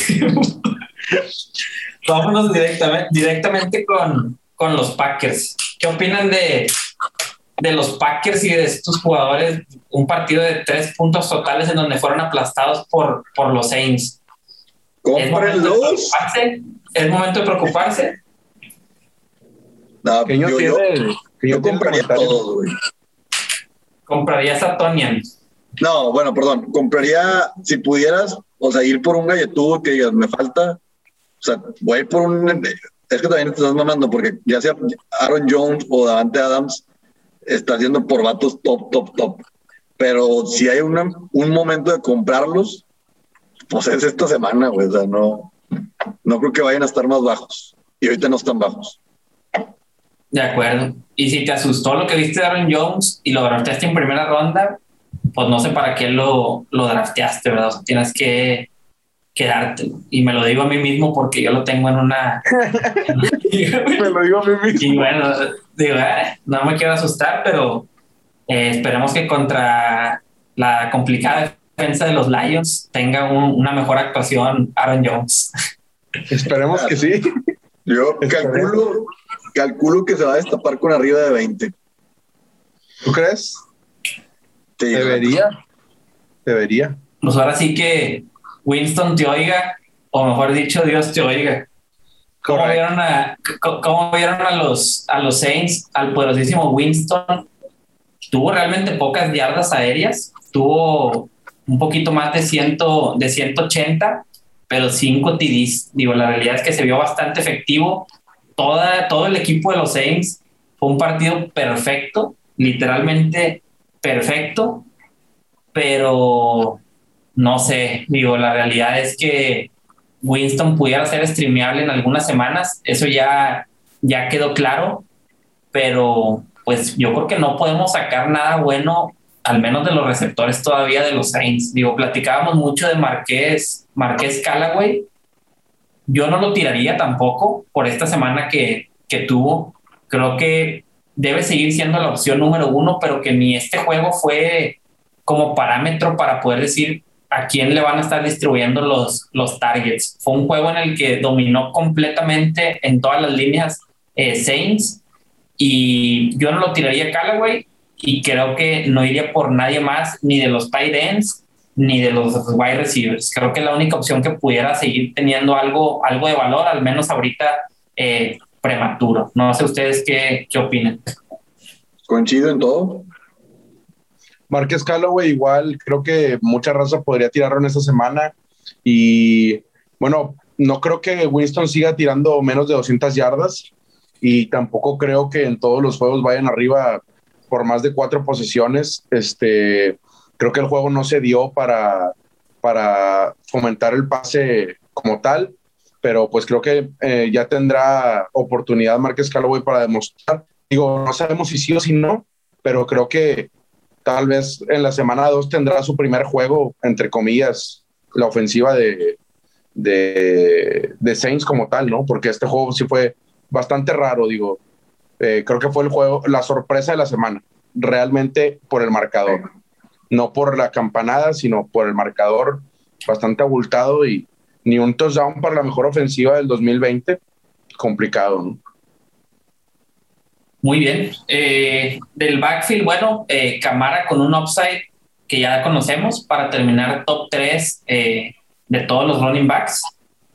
[SPEAKER 3] tiempo. Vámonos directamente, directamente con, con los Packers. ¿Qué opinan de, de los Packers y de estos jugadores? Un partido de tres puntos totales en donde fueron aplastados por, por los Saints.
[SPEAKER 2] Cómprenlos.
[SPEAKER 3] ¿Es momento de preocuparse?
[SPEAKER 2] No, yo, yo, yo, compraría todo, güey.
[SPEAKER 3] ¿Comprarías a Tonian?
[SPEAKER 2] No, bueno, perdón. Compraría, si pudieras, o sea, ir por un galletudo que digas, me falta. O sea, voy por un. Es que también te estás mamando, porque ya sea Aaron Jones o Davante Adams, está haciendo por vatos top, top, top. Pero si hay una, un momento de comprarlos, pues es esta semana, güey. O sea, no, no creo que vayan a estar más bajos. Y ahorita no están bajos.
[SPEAKER 3] De acuerdo. Y si te asustó lo que viste de Aaron Jones y lo drafteaste en primera ronda, pues no sé para qué lo, lo drafteaste, ¿verdad? tienes que quedarte. Y me lo digo a mí mismo porque yo lo tengo en una.
[SPEAKER 1] me lo digo a mí mismo.
[SPEAKER 3] Y bueno, digo, eh, no me quiero asustar, pero eh, esperemos que contra la complicada defensa de los Lions tenga una mejor actuación Aaron Jones.
[SPEAKER 1] Esperemos que sí.
[SPEAKER 2] Yo calculo, calculo que se va a destapar con arriba de 20.
[SPEAKER 1] ¿Tú crees? Debería. Debería.
[SPEAKER 3] Pues ahora sí que Winston te oiga, o mejor dicho, Dios te oiga. ¿Cómo vieron, a, ¿Cómo vieron a los, a los Saints, al poderosísimo Winston? Tuvo realmente pocas yardas aéreas, tuvo un poquito más de, ciento, de 180, pero 5 TDs. Digo, la realidad es que se vio bastante efectivo. Toda, todo el equipo de los Saints fue un partido perfecto, literalmente perfecto, pero no sé, digo, la realidad es que Winston pudiera ser streameable en algunas semanas, eso ya, ya quedó claro, pero pues yo creo que no podemos sacar nada bueno al menos de los receptores todavía de los Saints. Digo, platicábamos mucho de Marqués, Marqués Callaway. Yo no lo tiraría tampoco por esta semana que, que tuvo. Creo que debe seguir siendo la opción número uno, pero que ni este juego fue como parámetro para poder decir a quién le van a estar distribuyendo los, los targets. Fue un juego en el que dominó completamente en todas las líneas eh, Saints y yo no lo tiraría a Callaway y creo que no iría por nadie más, ni de los tight ends, ni de los wide receivers. Creo que la única opción que pudiera seguir teniendo algo, algo de valor, al menos ahorita eh, prematuro. No sé ustedes qué, qué opinan.
[SPEAKER 2] Coincido en todo.
[SPEAKER 1] Marques Calloway igual, creo que mucha raza podría tirarlo en esta semana y bueno, no creo que Winston siga tirando menos de 200 yardas y tampoco creo que en todos los juegos vayan arriba por más de cuatro posiciones. Este, creo que el juego no se dio para, para fomentar el pase como tal, pero pues creo que eh, ya tendrá oportunidad Márquez Callaway para demostrar. Digo, no sabemos si sí o si no, pero creo que tal vez en la semana 2 tendrá su primer juego, entre comillas, la ofensiva de, de, de Saints como tal, ¿no? Porque este juego sí fue bastante raro, digo eh, creo que fue el juego, la sorpresa de la semana, realmente por el marcador, no por la campanada, sino por el marcador bastante abultado y ni un touchdown para la mejor ofensiva del 2020, complicado. ¿no?
[SPEAKER 3] Muy bien. Eh, del backfield, bueno, eh, Camara con un upside que ya conocemos para terminar top 3 de todos los running backs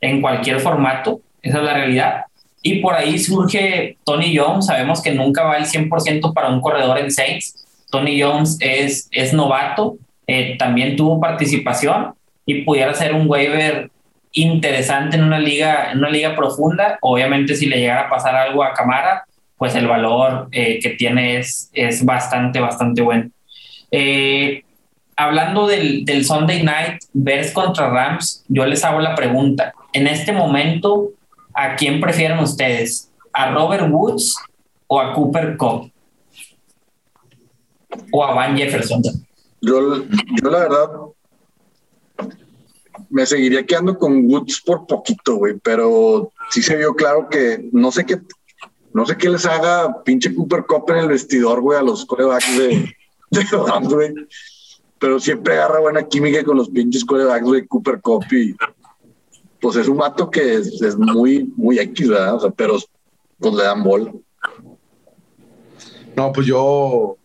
[SPEAKER 3] en cualquier formato. Esa es la realidad. Y por ahí surge Tony Jones. Sabemos que nunca va el 100% para un corredor en Saints. Tony Jones es, es novato, eh, también tuvo participación y pudiera ser un waiver interesante en una liga, en una liga profunda. Obviamente, si le llegara a pasar algo a Camara, pues el valor eh, que tiene es, es bastante, bastante bueno. Eh, hablando del, del, Sunday Night, Bears contra Rams, yo les hago la pregunta. En este momento, ¿a quién prefieren ustedes? ¿A Robert Woods o a Cooper Cup? ¿O a Van Jefferson?
[SPEAKER 2] Yo, yo la verdad me seguiría quedando con Woods por poquito, güey, pero sí se vio claro que no sé qué, no sé qué les haga pinche Cooper Cup en el vestidor, güey, a los corebacks de, de Pero siempre agarra buena química con los pinches corebacks, de Cooper Cup y pues es un mato que es, muy, muy X, ¿verdad? O sea, pero pues le dan bola.
[SPEAKER 1] No, pues yo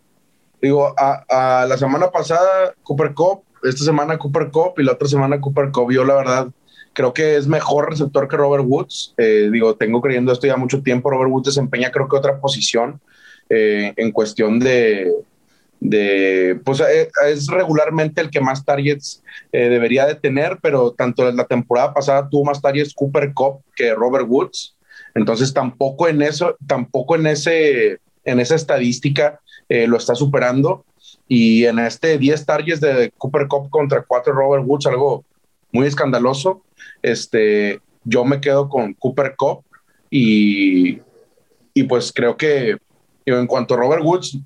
[SPEAKER 1] digo, a, a la semana pasada Cooper Cup esta semana Cooper Cup y la otra semana Cooper Cup. Yo la verdad creo que es mejor receptor que Robert Woods. Eh, digo, tengo creyendo esto ya mucho tiempo. Robert Woods desempeña creo que otra posición eh, en cuestión de, de, pues eh, es regularmente el que más targets debería de tener, pero tanto la temporada pasada tuvo más targets Cooper Cup que Robert Woods. Entonces tampoco en eso, tampoco en ese, en esa estadística lo está superando. Y en este 10 targets de Cooper Cup contra 4 Robert Woods, algo muy escandaloso, este, yo me quedo con Cooper Cup y, y pues creo que en cuanto a Robert Woods,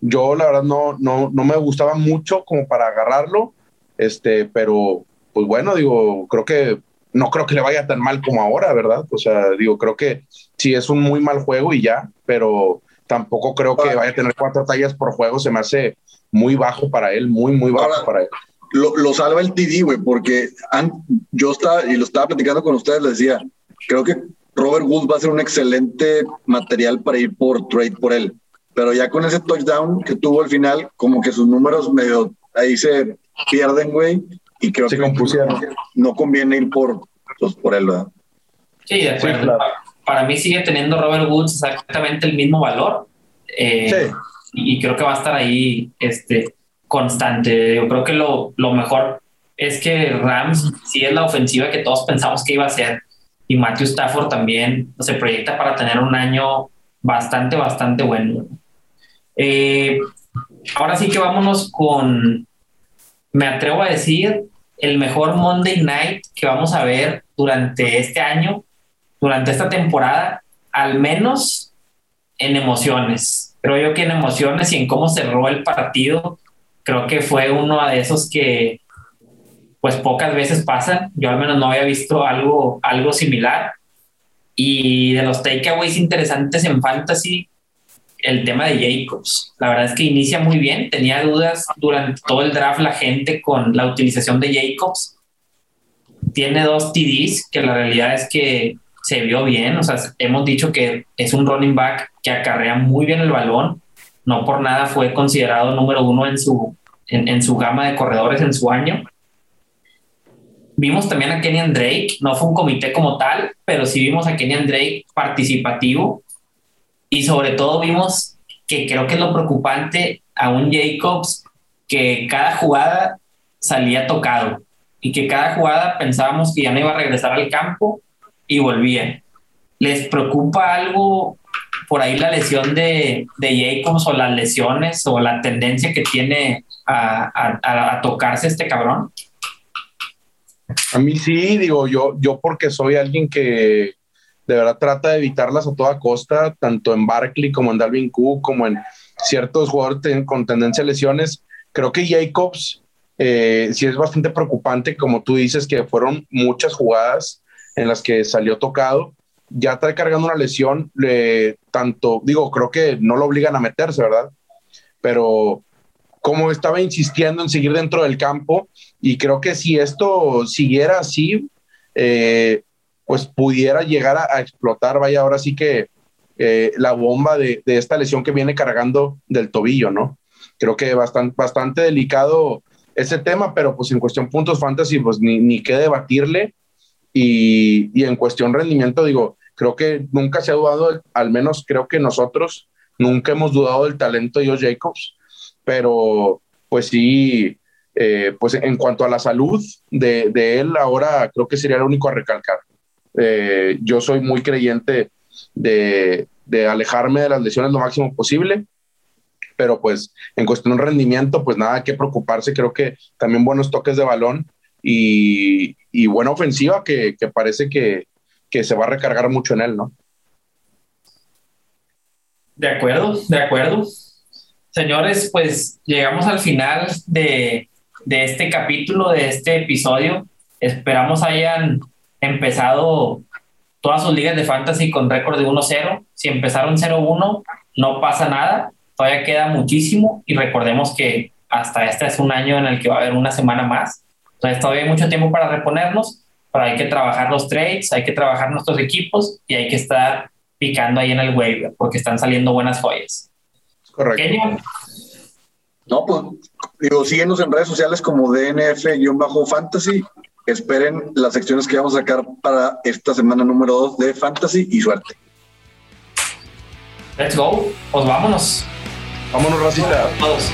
[SPEAKER 1] yo la verdad no, no, no me gustaba mucho como para agarrarlo, este, pero pues bueno, digo, creo que no creo que le vaya tan mal como ahora, ¿verdad? O sea, digo, creo que sí es un muy mal juego y ya, pero tampoco creo que vaya a tener cuatro tallas por juego, se me hace muy bajo para él, muy, muy bajo para él.
[SPEAKER 2] Lo, lo, salva el TD, güey, porque yo estaba, y lo estaba platicando con ustedes, les decía, creo que Robert Woods va a ser un excelente material para ir por trade por él. Pero ya con ese touchdown que tuvo al final, como que sus números medio ahí se pierden, güey, y creo que no conviene ir por, pues, por él, ¿verdad?
[SPEAKER 3] Sí, de acuerdo. Para mí sigue teniendo Robert Woods exactamente el mismo valor. Eh, sí y creo que va a estar ahí este, constante. Yo creo que lo, lo mejor es que Rams sí es la ofensiva que todos pensamos que iba a ser y Matthew Stafford también se proyecta para tener un año bastante, bastante bueno. Eh, ahora sí que vámonos con, me atrevo a decir, el mejor Monday Night que vamos a ver durante este año, durante esta temporada, al menos en emociones creo yo que en emociones y en cómo cerró el partido, creo que fue uno de esos que pues pocas veces pasan. Yo al menos no había visto algo, algo similar. Y de los takeaways interesantes en fantasy, el tema de Jacobs. La verdad es que inicia muy bien. Tenía dudas durante todo el draft la gente con la utilización de Jacobs. Tiene dos TDs, que la realidad es que se vio bien, o sea, hemos dicho que es un running back que acarrea muy bien el balón, no por nada fue considerado número uno en su, en, su gama de corredores en su año. Vimos también a Kenyan Drake, no fue un comité como tal, pero sí vimos a Kenyan Drake participativo y sobre todo vimos que creo que es lo preocupante a un Jacobs que cada jugada salía tocado y que cada jugada pensábamos que ya no iba a regresar al campo y volvían. ¿Les preocupa algo por ahí la lesión de, de Jacobs o las lesiones o la tendencia que tiene a, tocarse este cabrón?
[SPEAKER 1] A mí sí, digo, yo, yo porque soy alguien que de verdad trata de evitarlas a toda costa, tanto en Barkley como en Dalvin Cook, como en ciertos jugadores con tendencia a lesiones. Creo que Jacobs eh, sí es bastante preocupante, como tú dices, que fueron muchas jugadas en las que salió tocado. Ya está cargando una lesión, tanto, digo, creo que no lo obligan a meterse, ¿verdad? Pero como estaba insistiendo en seguir dentro del campo, y creo que si esto siguiera así, eh, pues pudiera llegar a, explotar, vaya, ahora sí que eh, la bomba de, esta lesión que viene cargando del tobillo, ¿no? Creo que bastante, bastante delicado ese tema, pero pues en cuestión puntos fantasy, pues ni, ni qué debatirle. Y, y, en cuestión rendimiento, digo, creo que nunca se ha dudado, al menos creo que nosotros nunca hemos dudado del talento de Josh Jacobs, pero pues sí, eh, pues en cuanto a la salud de, de, él, ahora creo que sería lo único a recalcar. Eh, yo soy muy creyente de, de, alejarme de las lesiones lo máximo posible, pero pues en cuestión de rendimiento, pues nada que preocuparse, creo que también buenos toques de balón y, y buena ofensiva que, que parece que, que se va a recargar mucho en él, ¿no?
[SPEAKER 3] De acuerdo, de acuerdo. Señores, pues llegamos al final de, de este capítulo, de este episodio. Esperamos hayan empezado todas sus ligas de fantasy con récord de 1-0. Si empezaron 0-1, no pasa nada. Todavía queda muchísimo y recordemos que hasta este es un año en el que va a haber una semana más. Entonces todavía hay mucho tiempo para reponernos, pero hay que trabajar los trades, hay que trabajar nuestros equipos y hay que estar picando ahí en el wave porque están saliendo buenas joyas.
[SPEAKER 1] Correcto.
[SPEAKER 2] No, pues digo, síguenos en redes sociales como DNF-fantasy. Esperen las secciones que vamos a sacar para esta semana número 2 de Fantasy y suerte.
[SPEAKER 3] Let's go. Pues vámonos.
[SPEAKER 1] Vámonos, Racita. Todos.